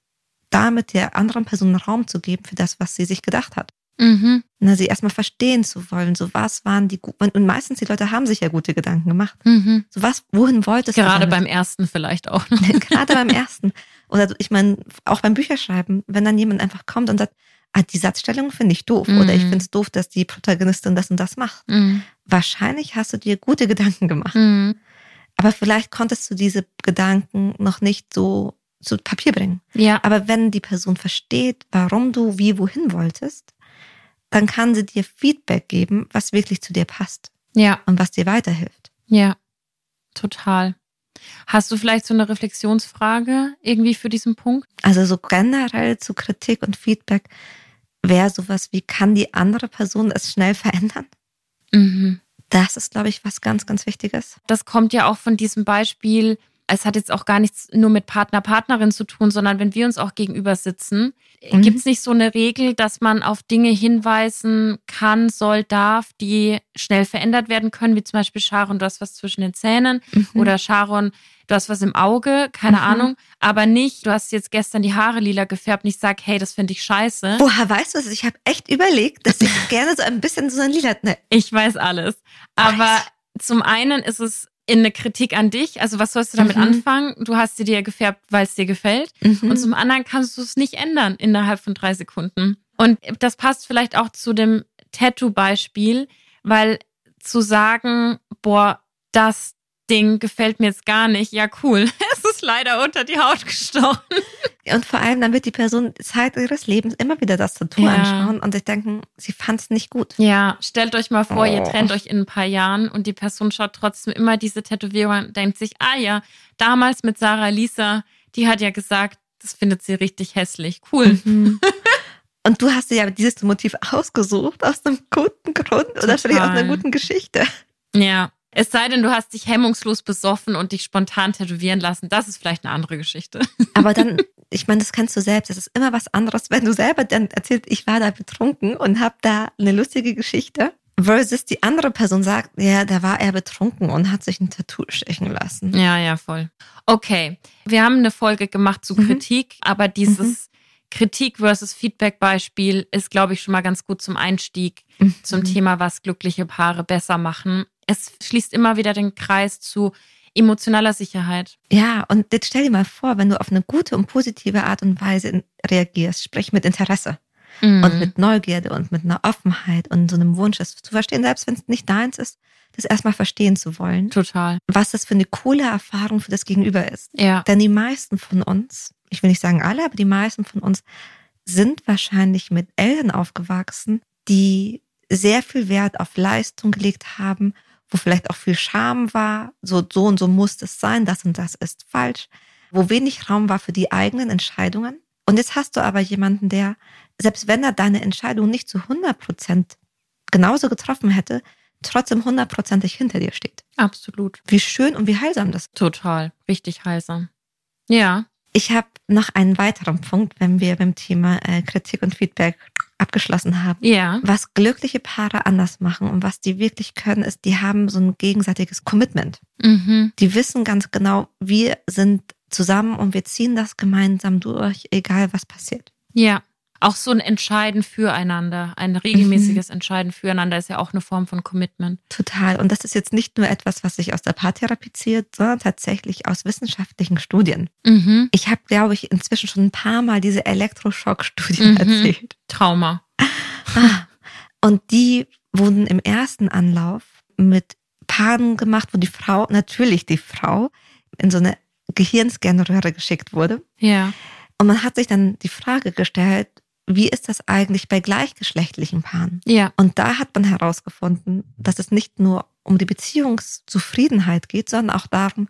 damit, der anderen Person Raum zu geben für das, was sie sich gedacht hat. Mhm. Na, sie erstmal verstehen zu wollen, so was waren die, gu- und meistens die Leute haben sich ja gute Gedanken gemacht. Mhm. So was, wohin wolltest du? Gerade beim ersten vielleicht auch noch. Gerade beim ersten. Oder ich meine, auch beim Bücherschreiben, wenn dann jemand einfach kommt und sagt, ah, die Satzstellung finde ich doof. Oder ich Mhm. finde es doof, dass die Protagonistin das und das macht. Mhm. Wahrscheinlich hast du dir gute Gedanken gemacht. Mhm. Aber vielleicht konntest du diese Gedanken noch nicht so zu Papier bringen. Ja. Aber wenn die Person versteht, warum du wie wohin wolltest, dann kann sie dir Feedback geben, was wirklich zu dir passt Ja. und was dir weiterhilft. Ja. Total. Hast du vielleicht so eine Reflexionsfrage irgendwie für diesen Punkt? Also so generell zu Kritik und Feedback wäre sowas wie, kann die andere Person es schnell verändern? Mhm. Das ist, glaube ich, was ganz, ganz Wichtiges. Das kommt ja auch von diesem Beispiel. Es hat jetzt auch gar nichts nur mit Partner, Partnerin zu tun, sondern wenn wir uns auch gegenüber sitzen, Mhm. gibt es nicht so eine Regel, dass man auf Dinge hinweisen kann, soll, darf, die schnell verändert werden können, wie zum Beispiel Sharon, du hast was zwischen den Zähnen Mhm. oder Sharon, du hast was im Auge, keine Mhm. Ahnung, aber nicht, du hast jetzt gestern die Haare lila gefärbt und ich sag, hey, das finde ich scheiße. Woher weißt du es? Ich habe echt überlegt, dass ich gerne so ein bisschen so ein Lila. Ne, Ich weiß alles. Aber zum einen ist es in eine Kritik an dich. Also was sollst du damit Mhm. anfangen? Du hast sie dir gefärbt, weil es dir gefällt. mhm. Und zum anderen kannst du es nicht ändern innerhalb von drei Sekunden. Und das passt vielleicht auch zu dem Tattoo-Beispiel, weil zu sagen, boah, das Ding gefällt mir jetzt gar nicht, ja cool, leider unter die Haut gestochen. Und vor allem, dann wird die Person Zeit ihres Lebens immer wieder das Tattoo Ja. anschauen und sich denken, sie fand es nicht gut. Ja, stellt euch mal vor, ihr Oh. trennt euch in ein paar Jahren und die Person schaut trotzdem immer diese Tätowierung an und denkt sich, ah ja, damals mit Sarah Lisa, die hat ja gesagt, das findet sie richtig hässlich. Cool. Mhm. Und du hast dir ja dieses Motiv ausgesucht aus einem guten Grund oder vielleicht aus einer Total. guten Geschichte. Ja. Es sei denn, du hast dich hemmungslos besoffen und dich spontan tätowieren lassen. Das ist vielleicht eine andere Geschichte. Aber dann, ich meine, das kennst du selbst. Es ist immer was anderes, wenn du selber dann erzählst, ich war da betrunken und habe da eine lustige Geschichte, Versus die andere Person sagt, ja, da war er betrunken und hat sich ein Tattoo stechen lassen. Ja, ja, voll. Okay, wir haben eine Folge gemacht zu mhm. Kritik, aber dieses mhm. Kritik versus Feedback-Beispiel ist, glaube ich, schon mal ganz gut zum Einstieg mhm. zum Thema, was glückliche Paare besser machen. Es schließt immer wieder den Kreis zu emotionaler Sicherheit. Ja, und jetzt stell dir mal vor, wenn du auf eine gute und positive Art und Weise reagierst, sprich mit Interesse mhm. und mit Neugierde und mit einer Offenheit und so einem Wunsch, es zu verstehen, selbst wenn es nicht deins ist, das erstmal verstehen zu wollen. Total. Was das für eine coole Erfahrung für das Gegenüber ist. Ja. Denn die meisten von uns, ich will nicht sagen alle, aber die meisten von uns sind wahrscheinlich mit Eltern aufgewachsen, die sehr viel Wert auf Leistung gelegt haben, wo vielleicht auch viel Scham war, so, so und so muss es sein, das und das ist falsch, wo wenig Raum war für die eigenen Entscheidungen. Und jetzt hast du aber jemanden, der, selbst wenn er deine Entscheidung nicht zu 100 Prozent genauso getroffen hätte, trotzdem hundertprozentig hinter dir steht. Absolut. Wie schön und wie heilsam das ist. Total. Richtig heilsam. Ja. Ich habe noch einen weiteren Punkt, wenn wir beim Thema äh, Kritik und Feedback abgeschlossen haben. Ja. Was glückliche Paare anders machen und was die wirklich können, ist, die haben so ein gegenseitiges Commitment. Mhm. Die wissen ganz genau, wir sind zusammen und wir ziehen das gemeinsam durch, egal was passiert. Ja auch so ein Entscheiden füreinander, ein regelmäßiges mhm. Entscheiden füreinander ist ja auch eine Form von Commitment. Total. Und das ist jetzt nicht nur etwas, was sich aus der Paartherapie zieht, sondern tatsächlich aus wissenschaftlichen Studien. Mhm. Ich habe, glaube ich, inzwischen schon ein paar Mal diese Elektroschock-Studien mhm. erzählt. Trauma. Ah. Und die wurden im ersten Anlauf mit Paaren gemacht, wo die Frau, natürlich die Frau, in so eine Gehirnscanröhre geschickt wurde. Ja. Und man hat sich dann die Frage gestellt, wie ist das eigentlich bei gleichgeschlechtlichen Paaren? Ja. Und da hat man herausgefunden, dass es nicht nur um die Beziehungszufriedenheit geht, sondern auch darum,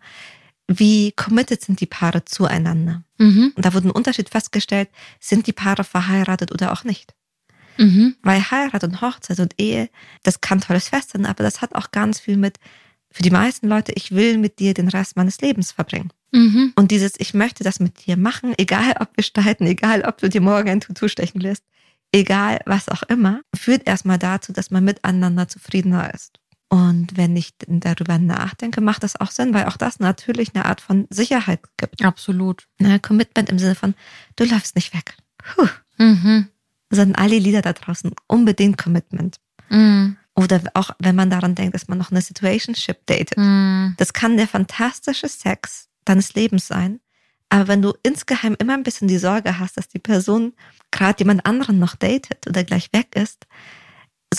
wie committed sind die Paare zueinander. Mhm. Und da wurde ein Unterschied festgestellt, sind die Paare verheiratet oder auch nicht. Mhm. Weil Heirat und Hochzeit und Ehe, das kann tolles Fest sein, aber das hat auch ganz viel mit, für die meisten Leute, ich will mit dir den Rest meines Lebens verbringen. Mhm. Und dieses, ich möchte das mit dir machen, egal ob wir streiten, egal ob du dir morgen ein Tutu stechen lässt, egal was auch immer, führt erstmal dazu, dass man miteinander zufriedener ist. Und wenn ich darüber nachdenke, macht das auch Sinn, weil auch das natürlich eine Art von Sicherheit gibt. Absolut. Ne, Commitment im Sinne von, du läufst nicht weg. Puh. Mhm. Sondern alle Lieder da draußen, unbedingt Commitment. Mhm. Oder auch wenn man daran denkt, dass man noch eine Situationship datet. Mhm. Das kann der fantastische Sex deines Lebens sein. Aber wenn du insgeheim immer ein bisschen die Sorge hast, dass die Person gerade jemand anderen noch datet oder gleich weg ist,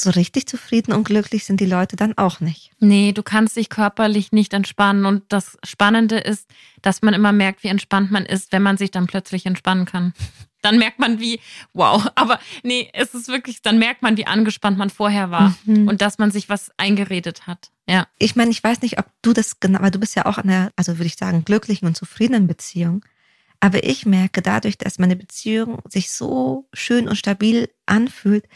so richtig zufrieden und glücklich sind die Leute dann auch nicht. Nee, du kannst dich körperlich nicht entspannen. Und das Spannende ist, dass man immer merkt, wie entspannt man ist, wenn man sich dann plötzlich entspannen kann. Dann merkt man, wie, wow, aber nee, es ist wirklich, dann merkt man, wie angespannt man vorher war mhm. und dass man sich was eingeredet hat. Ja. Ich meine, ich weiß nicht, ob du das genau, weil du bist ja auch in einer, also würde ich sagen, glücklichen und zufriedenen Beziehung. Aber ich merke dadurch, dass meine Beziehung sich so schön und stabil anfühlt,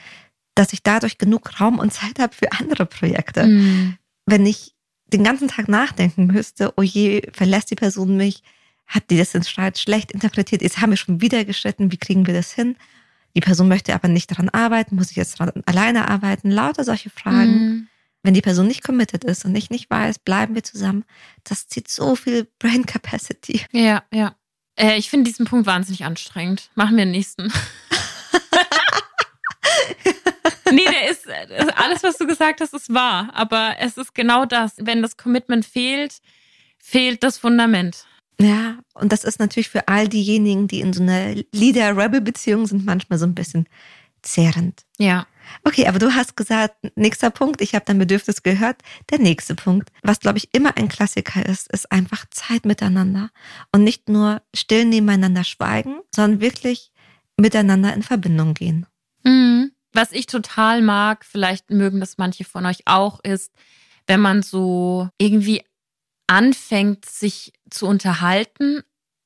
dass ich dadurch genug Raum und Zeit habe für andere Projekte. Mhm. Wenn ich den ganzen Tag nachdenken müsste, oh je, verlässt die Person mich, hat die das in Streit schlecht interpretiert, jetzt haben wir schon wieder gestritten, wie kriegen wir das hin? Die Person möchte aber nicht daran arbeiten, muss ich jetzt daran alleine arbeiten? Lauter solche Fragen. Mhm. Wenn die Person nicht committed ist und ich nicht weiß, bleiben wir zusammen, das zieht so viel Brain Capacity. Ja, ja. Äh, ich finde diesen Punkt wahnsinnig anstrengend. Machen wir den nächsten. nee, der ist, alles, was du gesagt hast, ist wahr. Aber es ist genau das. Wenn das Commitment fehlt, fehlt das Fundament. Ja, und das ist natürlich für all diejenigen, die in so einer Leader-Rebel-Beziehung sind, manchmal so ein bisschen zehrend. Ja. Okay, aber du hast gesagt, nächster Punkt, ich habe dein Bedürfnis gehört. Der nächste Punkt, was glaube ich immer ein Klassiker ist, ist einfach Zeit miteinander und nicht nur still nebeneinander schweigen, sondern wirklich miteinander in Verbindung gehen. Mhm. Was ich total mag, vielleicht mögen das manche von euch auch, ist, wenn man so irgendwie anfängt, sich zu unterhalten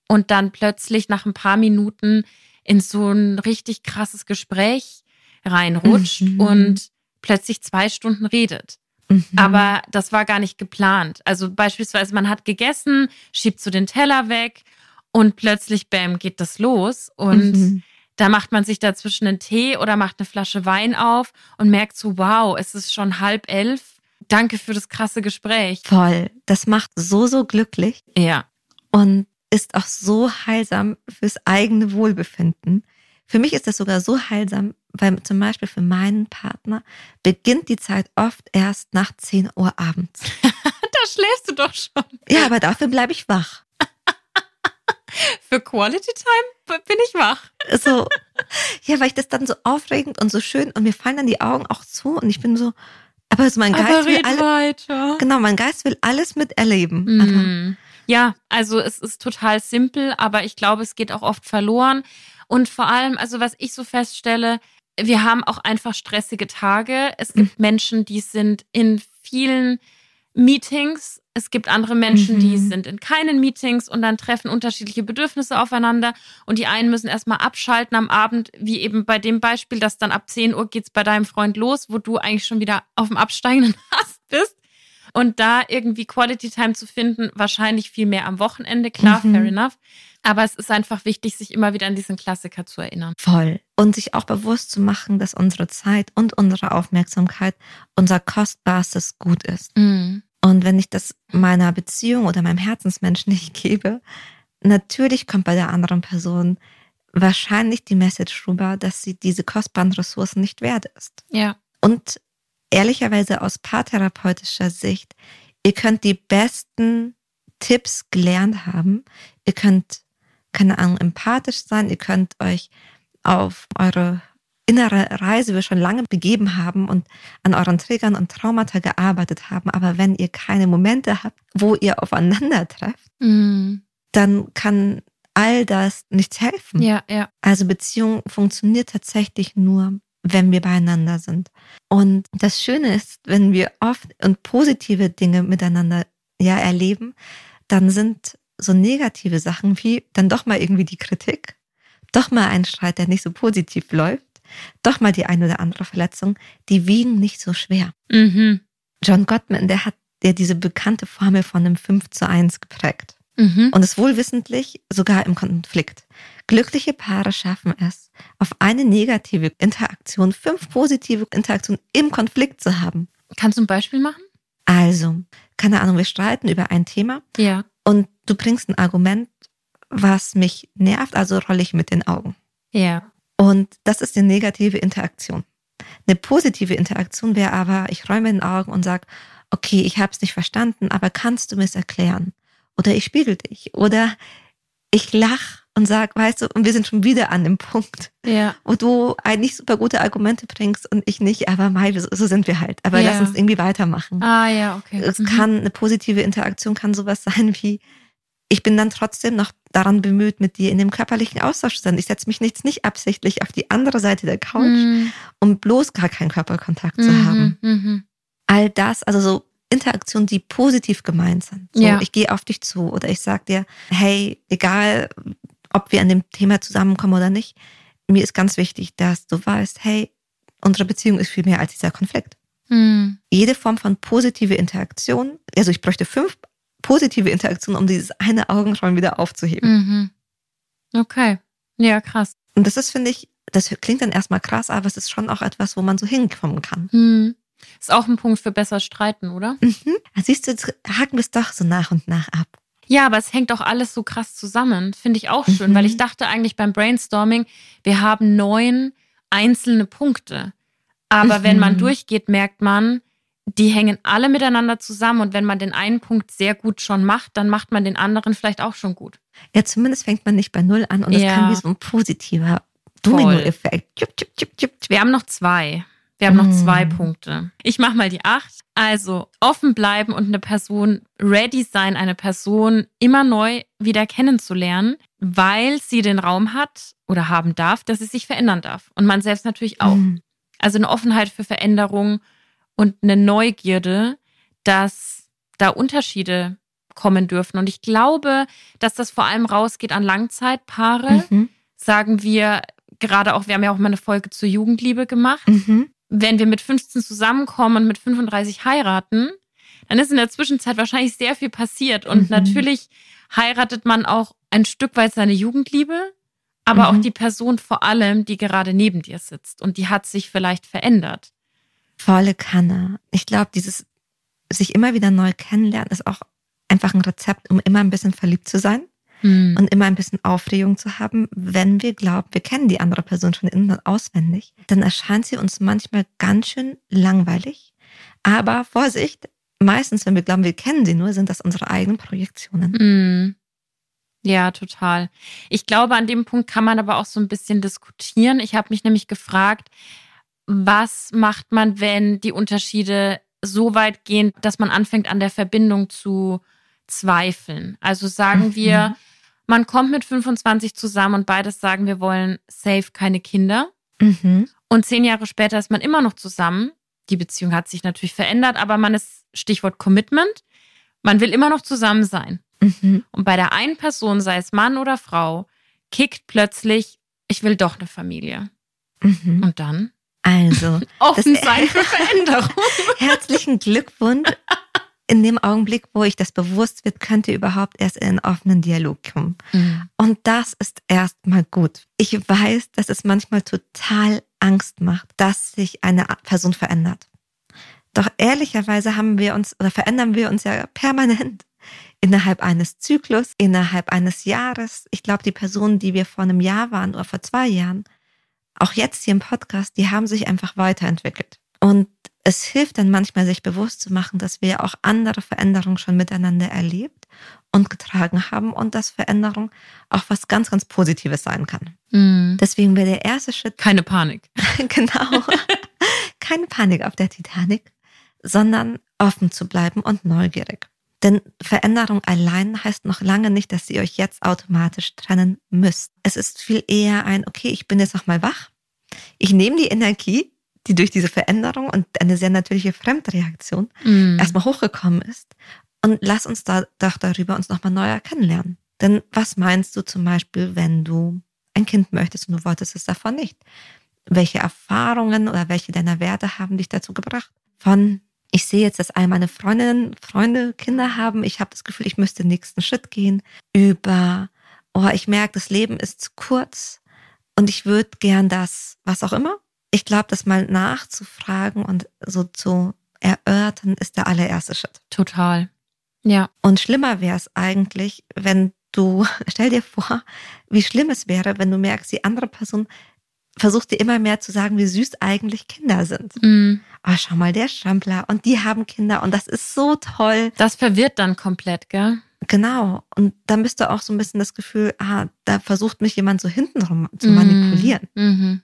und dann plötzlich nach ein paar Minuten in so ein richtig krasses Gespräch reinrutscht mhm. und plötzlich zwei Stunden redet. Mhm. Aber das war gar nicht geplant. Also beispielsweise, man hat gegessen, schiebt so den Teller weg und plötzlich, bam, geht das los. Und mhm. Da macht man sich dazwischen einen Tee oder macht eine Flasche Wein auf und merkt so, wow, es ist schon halb elf. Danke für das krasse Gespräch. Voll. Das macht so, so glücklich. Ja. Und ist auch so heilsam fürs eigene Wohlbefinden. Für mich ist das sogar so heilsam, weil zum Beispiel für meinen Partner beginnt die Zeit oft erst nach 10 Uhr abends. da schläfst du doch schon. Ja, aber dafür bleibe ich wach. Für Quality Time bin ich wach. So, ja, weil ich das dann so aufregend und so schön und mir fallen dann die Augen auch zu und ich bin so, aber so mein Geist will alles, weiter. genau, mein Geist will alles miterleben. Mhm. Ja, also es ist total simpel, aber ich glaube, es geht auch oft verloren. Und vor allem, also was ich so feststelle, wir haben auch einfach stressige Tage. Es gibt Menschen, die sind in vielen Meetings. Es gibt andere Menschen, die Mhm. sind in keinen Meetings und dann treffen unterschiedliche Bedürfnisse aufeinander. Und die einen müssen erstmal abschalten am Abend, wie eben bei dem Beispiel, dass dann ab 10 Uhr geht's bei deinem Freund los, wo du eigentlich schon wieder auf dem absteigenden Ast bist. Und da irgendwie Quality Time zu finden, wahrscheinlich viel mehr am Wochenende, klar, Mhm. fair enough. Aber es ist einfach wichtig, sich immer wieder an diesen Klassiker zu erinnern. Voll. Und sich auch bewusst zu machen, dass unsere Zeit und unsere Aufmerksamkeit unser kostbarstes Gut ist. Mhm. Und wenn ich das meiner Beziehung oder meinem Herzensmenschen nicht gebe, natürlich kommt bei der anderen Person wahrscheinlich die Message rüber, dass sie diese kostbaren Ressourcen nicht wert ist. Ja. Und ehrlicherweise aus paartherapeutischer Sicht, ihr könnt die besten Tipps gelernt haben. Ihr könnt, keine Ahnung, empathisch sein. Ihr könnt euch auf eure innere Reise, wir schon lange begeben haben und an euren Triggern und Traumata gearbeitet haben. Aber wenn ihr keine Momente habt, wo ihr aufeinander trefft, Mhm. dann kann all das nichts helfen. Ja, ja. Also Beziehung funktioniert tatsächlich nur, wenn wir beieinander sind. Und das Schöne ist, wenn wir oft und positive Dinge miteinander ja erleben, dann sind so negative Sachen wie dann doch mal irgendwie die Kritik, doch mal ein Streit, der nicht so positiv läuft, doch mal die eine oder andere Verletzung, die wiegen nicht so schwer. Mhm. John Gottman, der hat ja diese bekannte Formel von einem 5 zu 1 geprägt. Mhm. Und es wohlwissentlich sogar im Konflikt. Glückliche Paare schaffen es, auf eine negative Interaktion fünf positive Interaktionen im Konflikt zu haben. Kannst du ein Beispiel machen? Also, keine Ahnung, wir streiten über ein Thema Ja. und du bringst ein Argument, was mich nervt, also rolle ich mit den Augen. Ja. Und das ist eine negative Interaktion. Eine positive Interaktion wäre aber, ich räume den Augen und sage, okay, ich habe es nicht verstanden, aber kannst du mir es erklären? Oder ich spiegel dich. Oder ich lach und sag, weißt du, und wir sind schon wieder an dem Punkt, Ja. wo du eigentlich super gute Argumente bringst und ich nicht, aber Mai, so so sind wir halt. Aber Ja. lass uns irgendwie weitermachen. Ah, ja, okay. Es Mhm. kann eine positive Interaktion kann sowas sein wie ich bin dann trotzdem noch daran bemüht, mit dir in dem körperlichen Austausch zu sein. Ich setze mich jetzt nicht absichtlich auf die andere Seite der Couch, Mhm. um bloß gar keinen Körperkontakt zu Mhm. haben. Mhm. All das, also so Interaktionen, die positiv gemeint sind. So, Ja. Ich gehe auf dich zu oder ich sag dir, hey, egal, ob wir an dem Thema zusammenkommen oder nicht, mir ist ganz wichtig, dass du weißt, hey, unsere Beziehung ist viel mehr als dieser Konflikt Mhm. jede Form von positive Interaktion, also ich bräuchte fünf positive Interaktionen, um dieses eine Augenrollen wieder aufzuheben. Mhm. Okay. Ja, krass. Und das ist, finde ich, das klingt dann erstmal krass, aber es ist schon auch etwas, wo man so hinkommen kann. Mhm. Ist auch ein Punkt für besser streiten, oder? Mhm. Siehst du, jetzt haken wir es doch so nach und nach ab. Ja, aber es hängt auch alles so krass zusammen. Finde ich auch schön, Mhm. weil ich dachte eigentlich beim Brainstorming, wir haben neun einzelne Punkte. Aber wenn man Mhm. durchgeht, merkt man, die hängen alle miteinander zusammen. Und wenn man den einen Punkt sehr gut schon macht, dann macht man den anderen vielleicht auch schon gut. Ja, zumindest fängt man nicht bei Null an und es Ja. kann wie so ein positiver Domino-Effekt. Wir haben noch zwei. Wir haben noch Mm. zwei Punkte. Ich mache mal die acht. Also offen bleiben und eine Person ready sein, eine Person immer neu wieder kennenzulernen, weil sie den Raum hat oder haben darf, dass sie sich verändern darf. Und man selbst natürlich auch. Mhm. Also eine Offenheit für Veränderung und eine Neugierde, dass da Unterschiede kommen dürfen. Und ich glaube, dass das vor allem rausgeht an Langzeitpaare. Mhm. Sagen wir gerade auch, wir haben ja auch mal eine Folge zur Jugendliebe gemacht. Mhm. Wenn wir mit 15 zusammenkommen und mit 35 heiraten, dann ist in der Zwischenzeit wahrscheinlich sehr viel passiert. Und Mhm. natürlich heiratet man auch ein Stück weit seine Jugendliebe, aber mhm. auch die Person vor allem, die gerade neben dir sitzt und die hat sich vielleicht verändert. Volle Kanne. Ich glaube, dieses sich immer wieder neu kennenlernen ist auch einfach ein Rezept, um immer ein bisschen verliebt zu sein mhm. und immer ein bisschen Aufregung zu haben. Wenn wir glauben, wir kennen die andere Person schon in- und auswendig, dann erscheint sie uns manchmal ganz schön langweilig. Aber Vorsicht, meistens, wenn wir glauben, wir kennen sie nur, sind das unsere eigenen Projektionen. Mhm. Ja, total. Ich glaube, an dem Punkt kann man aber auch so ein bisschen diskutieren. Ich habe mich nämlich gefragt, was macht man, wenn die Unterschiede so weit gehen, dass man anfängt, an der Verbindung zu zweifeln? Also sagen mhm. wir, man kommt mit 25 zusammen und beides sagen, wir wollen safe keine Kinder. Mhm. Und zehn Jahre später ist man immer noch zusammen. Die Beziehung hat sich natürlich verändert, aber man ist, Stichwort Commitment, man will immer noch zusammen sein. Mhm. Und bei der einen Person, sei es Mann oder Frau, kickt plötzlich, ich will doch eine Familie. Mhm. Und dann? Also. Offen sein für Veränderung. Herzlichen Glückwunsch. In dem Augenblick, wo ich das bewusst wird, könnte überhaupt erst in einen offenen Dialog kommen. Mhm. Und das ist erstmal gut. Ich weiß, dass es manchmal total Angst macht, dass sich eine Person verändert. Doch ehrlicherweise haben wir uns oder verändern wir uns ja permanent innerhalb eines Zyklus, innerhalb eines Jahres. Ich glaube, die Personen, die wir vor einem Jahr waren oder vor zwei Jahren, auch jetzt hier im Podcast, die haben sich einfach weiterentwickelt. Und es hilft dann manchmal, sich bewusst zu machen, dass wir auch andere Veränderungen schon miteinander erlebt und getragen haben und dass Veränderung auch was ganz, ganz Positives sein kann. Mm. Deswegen wäre der erste Schritt. Keine Panik. genau. Keine Panik auf der Titanic, sondern offen zu bleiben und neugierig. Denn Veränderung allein heißt noch lange nicht, dass ihr euch jetzt automatisch trennen müsst. Es ist viel eher ein, okay, ich bin jetzt nochmal wach. Ich nehme die Energie, die durch diese Veränderung und eine sehr natürliche Fremdreaktion mm. erstmal hochgekommen ist und lass uns da doch darüber uns nochmal neu kennenlernen. Denn was meinst du zum Beispiel, wenn du ein Kind möchtest und du wolltest es davon nicht? Welche Erfahrungen oder welche deiner Werte haben dich dazu gebracht? Von ich sehe jetzt, dass all meine Freundinnen, Freunde Kinder haben. Ich habe das Gefühl, ich müsste den nächsten Schritt gehen. Über, oh, ich merke, das Leben ist zu kurz und ich würde gern das, was auch immer. Ich glaube, das mal nachzufragen und so zu erörtern, ist der allererste Schritt. Total. Ja. Und schlimmer wäre es eigentlich, wenn du, stell dir vor, wie schlimm es wäre, wenn du merkst, die andere Person versucht dir immer mehr zu sagen, wie süß eigentlich Kinder sind. Mm. Oh, schau mal, der Strampler und die haben Kinder und das ist so toll. Das verwirrt dann komplett, gell? Genau. Und dann bist du auch so ein bisschen das Gefühl, ah, da versucht mich jemand so hintenrum zu mm. manipulieren. Mhm.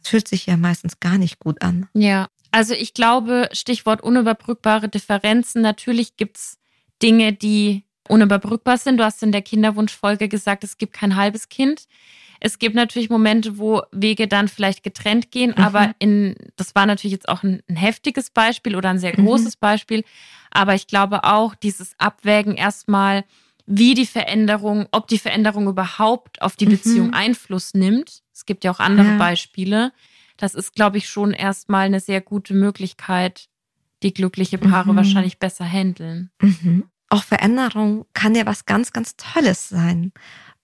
Das fühlt sich ja meistens gar nicht gut an. Ja. Also ich glaube, Stichwort unüberbrückbare Differenzen. Natürlich gibt's Dinge, die unüberbrückbar sind. Du hast in der Kinderwunschfolge gesagt, es gibt kein halbes Kind. Es gibt natürlich Momente, wo Wege dann vielleicht getrennt gehen, mhm. aber in, das war natürlich jetzt auch ein, ein heftiges Beispiel oder ein sehr mhm. großes mhm. Beispiel. Aber ich glaube auch, dieses Abwägen erstmal, wie die Veränderung, ob die Veränderung überhaupt auf die mhm. Beziehung Einfluss nimmt. Es gibt ja auch andere ja. Beispiele. Das ist, glaube ich, schon erstmal eine sehr gute Möglichkeit, die glückliche Paare mhm. wahrscheinlich besser handeln. Mhm. Auch Veränderung kann ja was ganz, ganz Tolles sein.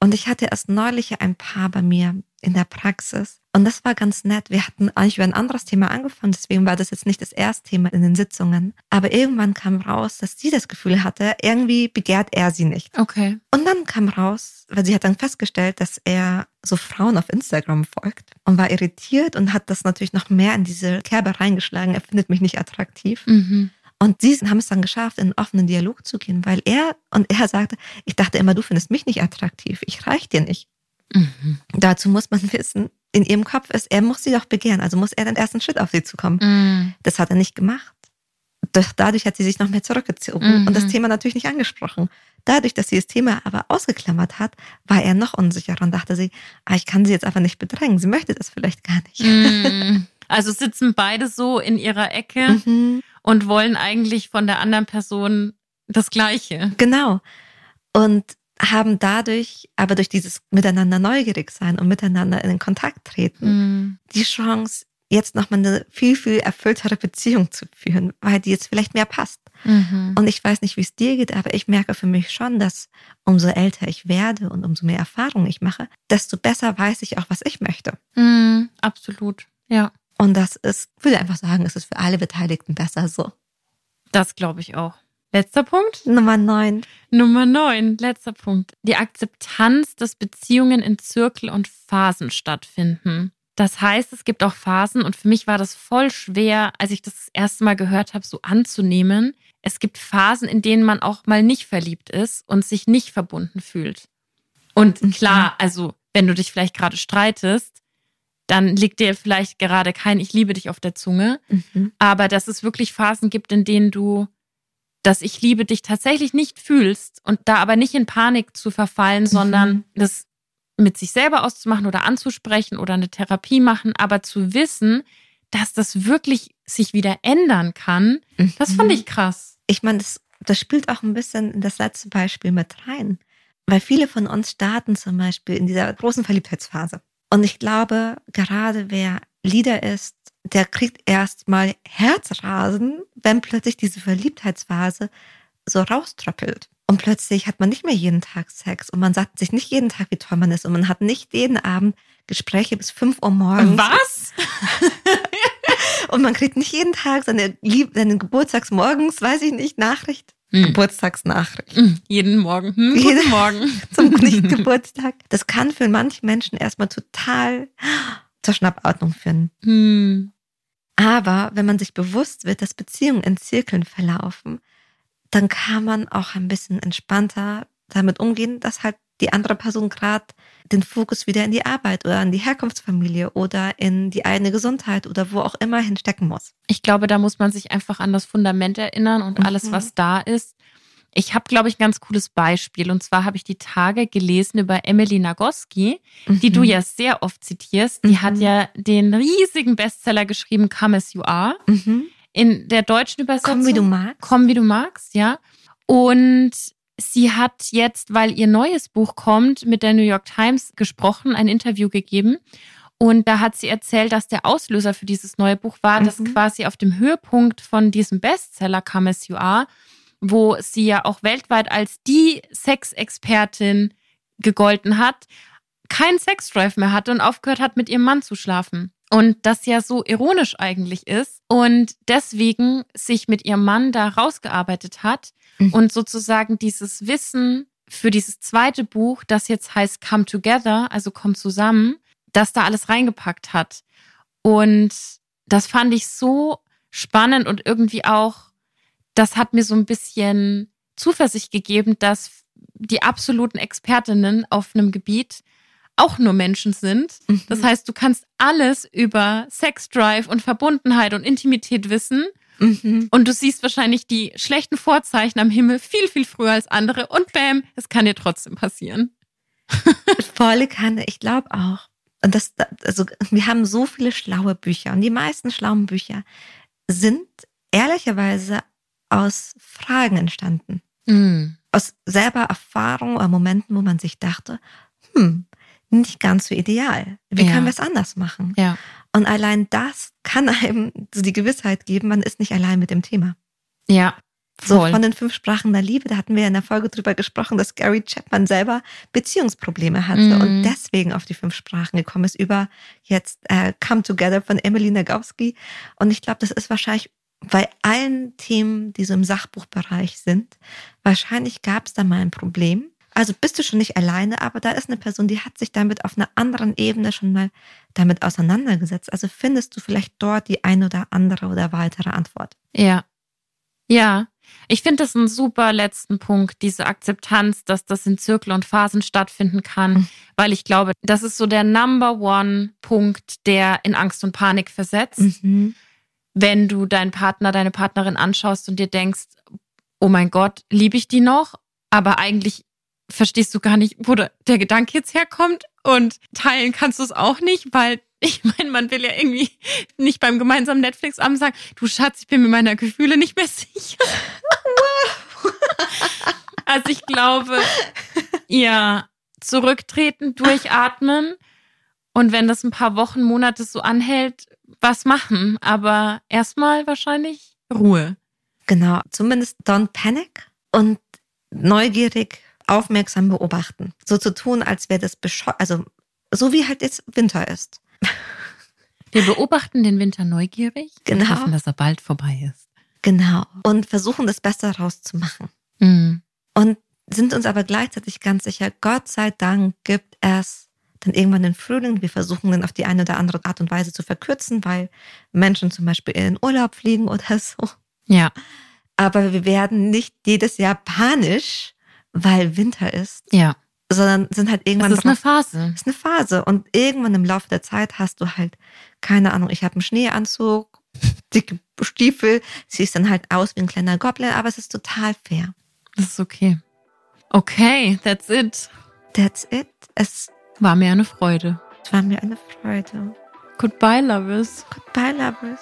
Und ich hatte erst neulich ein Paar bei mir in der Praxis. Und das war ganz nett. Wir hatten eigentlich über ein anderes Thema angefangen, deswegen war das jetzt nicht das erste Thema in den Sitzungen. Aber irgendwann kam raus, dass sie das Gefühl hatte, irgendwie begehrt er sie nicht. Okay. Und dann kam raus, weil sie hat dann festgestellt, dass er so Frauen auf Instagram folgt und war irritiert und hat das natürlich noch mehr in diese Kerbe reingeschlagen. Er findet mich nicht attraktiv. Mhm. Und sie haben es dann geschafft, in einen offenen Dialog zu gehen, weil er und er sagte, ich dachte immer, du findest mich nicht attraktiv, ich reich dir nicht. Mhm. Dazu muss man wissen, in ihrem Kopf ist, er muss sie doch begehren, also muss er den ersten Schritt auf sie zukommen. Mhm. Das hat er nicht gemacht. Doch dadurch hat sie sich noch mehr zurückgezogen mhm. und das mhm. Thema natürlich nicht angesprochen. Dadurch, dass sie das Thema aber ausgeklammert hat, war er noch unsicherer und dachte sie, ah, ich kann sie jetzt einfach nicht bedrängen. Sie möchte das vielleicht gar nicht. Mhm. Also sitzen beide so in ihrer Ecke mhm und wollen eigentlich von der anderen Person das Gleiche. Genau. Und haben dadurch, aber durch dieses miteinander neugierig sein und miteinander in den Kontakt treten, mm. die Chance, jetzt nochmal eine viel, viel erfülltere Beziehung zu führen, weil die jetzt vielleicht mehr passt. Mhm. Und ich weiß nicht, wie es dir geht, aber ich merke für mich schon, dass umso älter ich werde und umso mehr Erfahrung ich mache, desto besser weiß ich auch, was ich möchte. Mhm, absolut, ja. Und das ist, würde einfach sagen, es ist für alle Beteiligten besser so. Das glaube ich auch. Letzter Punkt? Nummer neun. Nummer neun, letzter Punkt. Die Akzeptanz, dass Beziehungen in Zirkel und Phasen stattfinden. Das heißt, es gibt auch Phasen und für mich war das voll schwer, als ich das, das erste Mal gehört habe, so anzunehmen. Es gibt Phasen, in denen man auch mal nicht verliebt ist und sich nicht verbunden fühlt. Und mhm. klar, also wenn du dich vielleicht gerade streitest, dann liegt dir vielleicht gerade kein Ich liebe dich auf der Zunge. Mhm. Aber dass es wirklich Phasen gibt, in denen du dass ich liebe dich tatsächlich nicht fühlst und da aber nicht in Panik zu verfallen, mhm. sondern das mit sich selber auszumachen oder anzusprechen oder eine Therapie machen, aber zu wissen, dass das wirklich sich wieder ändern kann, mhm. das fand ich krass. Ich meine, das, das spielt auch ein bisschen in das letzte Beispiel mit rein, weil viele von uns starten zum Beispiel in dieser großen Verliebtheitsphase. Und ich glaube, gerade wer Lieder ist, der kriegt erstmal Herzrasen, wenn plötzlich diese Verliebtheitsphase so rauströppelt. Und plötzlich hat man nicht mehr jeden Tag Sex und man sagt sich nicht jeden Tag, wie toll man ist und man hat nicht jeden Abend Gespräche bis 5 Uhr morgens. Was? und man kriegt nicht jeden Tag seine, Lieb seine Geburtstagsmorgens, weiß ich nicht, Nachricht. Hm. Geburtstagsnachricht. Hm. Jeden Morgen. Hm, guten jeden Morgen. Zum nicht Geburtstag. Das kann für manche Menschen erstmal total zur Schnappatmung führen. Hm. Aber wenn man sich bewusst wird, dass Beziehungen in Zirkeln verlaufen, dann kann man auch ein bisschen entspannter damit umgehen, dass halt die andere Person gerade den Fokus wieder in die Arbeit oder in die Herkunftsfamilie oder in die eigene Gesundheit oder wo auch immer hinstecken muss. Ich glaube, da muss man sich einfach an das Fundament erinnern und mhm. alles, was da ist. Ich habe, glaube ich, ein ganz cooles Beispiel. Und zwar habe ich die Tage gelesen über Emily Nagoski, mhm. die du mhm. ja sehr oft zitierst. Die mhm. hat ja den riesigen Bestseller geschrieben, Come As You Are. Mhm. In der deutschen Übersetzung. Komm, wie du magst. Komm, wie du magst, ja. Und sie hat jetzt, weil ihr neues Buch kommt, mit der New York Times gesprochen, ein Interview gegeben. Und da hat sie erzählt, dass der Auslöser für dieses neue Buch war, dass mhm. quasi auf dem Höhepunkt von diesem Bestseller Come As You Are wo sie ja auch weltweit als die Sexexpertin gegolten hat, keinen Sexdrive mehr hatte und aufgehört hat, mit ihrem Mann zu schlafen. Und das ja so ironisch eigentlich ist und deswegen sich mit ihrem Mann da rausgearbeitet hat mhm. und sozusagen dieses Wissen für dieses zweite Buch, das jetzt heißt Come Together, also komm zusammen, das da alles reingepackt hat. Und das fand ich so spannend und irgendwie auch das hat mir so ein bisschen Zuversicht gegeben, dass die absoluten Expertinnen auf einem Gebiet auch nur Menschen sind. Mhm. Das heißt, du kannst alles über Sex Drive und Verbundenheit und Intimität wissen. Mhm. Und du siehst wahrscheinlich die schlechten Vorzeichen am Himmel viel, viel früher als andere. Und bam, es kann dir trotzdem passieren. Volle Kanne, ich glaube auch. Und das, also wir haben so viele schlaue Bücher und die meisten schlauen Bücher sind ehrlicherweise aus Fragen entstanden. Mm. Aus selber Erfahrungen oder Momenten, wo man sich dachte, hm, nicht ganz so ideal. Wie ja. können wir es anders machen? Ja. Und allein das kann einem so die Gewissheit geben, man ist nicht allein mit dem Thema. Ja. Voll. So von den fünf Sprachen der Liebe, da hatten wir ja in der Folge drüber gesprochen, dass Gary Chapman selber Beziehungsprobleme hatte mm. und deswegen auf die fünf Sprachen gekommen ist über jetzt äh, Come Together von Emily Nagowski. Und ich glaube, das ist wahrscheinlich bei allen Themen, die so im Sachbuchbereich sind, wahrscheinlich gab es da mal ein Problem. Also bist du schon nicht alleine, aber da ist eine Person, die hat sich damit auf einer anderen Ebene schon mal damit auseinandergesetzt. Also findest du vielleicht dort die ein oder andere oder weitere Antwort. Ja. Ja. Ich finde das einen super letzten Punkt, diese Akzeptanz, dass das in Zirkel und Phasen stattfinden kann, mhm. weil ich glaube, das ist so der Number One Punkt, der in Angst und Panik versetzt. Mhm wenn du deinen Partner, deine Partnerin anschaust und dir denkst, oh mein Gott, liebe ich die noch? Aber eigentlich verstehst du gar nicht, wo der Gedanke jetzt herkommt und teilen kannst du es auch nicht, weil ich meine, man will ja irgendwie nicht beim gemeinsamen Netflix-Abend sagen, du Schatz, ich bin mir meiner Gefühle nicht mehr sicher. also ich glaube, ja, zurücktreten, durchatmen und wenn das ein paar Wochen, Monate so anhält, was machen, aber erstmal wahrscheinlich Ruhe. Genau, zumindest don't panic und neugierig, aufmerksam beobachten. So zu tun, als wäre das bescheuert, also so wie halt jetzt Winter ist. Wir beobachten den Winter neugierig Genau. und hoffen, dass er bald vorbei ist. Genau. Und versuchen das Beste daraus zu machen. Mhm. Und sind uns aber gleichzeitig ganz sicher, Gott sei Dank gibt es dann irgendwann den Frühling. Wir versuchen dann auf die eine oder andere Art und Weise zu verkürzen, weil Menschen zum Beispiel in den Urlaub fliegen oder so. Ja, Aber wir werden nicht jedes Jahr panisch, weil Winter ist, ja. sondern sind halt irgendwann Das ist eine Phase. Das ist eine Phase. Und irgendwann im Laufe der Zeit hast du halt, keine Ahnung, ich habe einen Schneeanzug, dicke Stiefel, siehst dann halt aus wie ein kleiner Goblin, aber es ist total fair. Das ist okay. Okay, that's it. That's it. Es War mir eine Freude. war mir eine Freude. Goodbye, Lovers. Goodbye, lovers.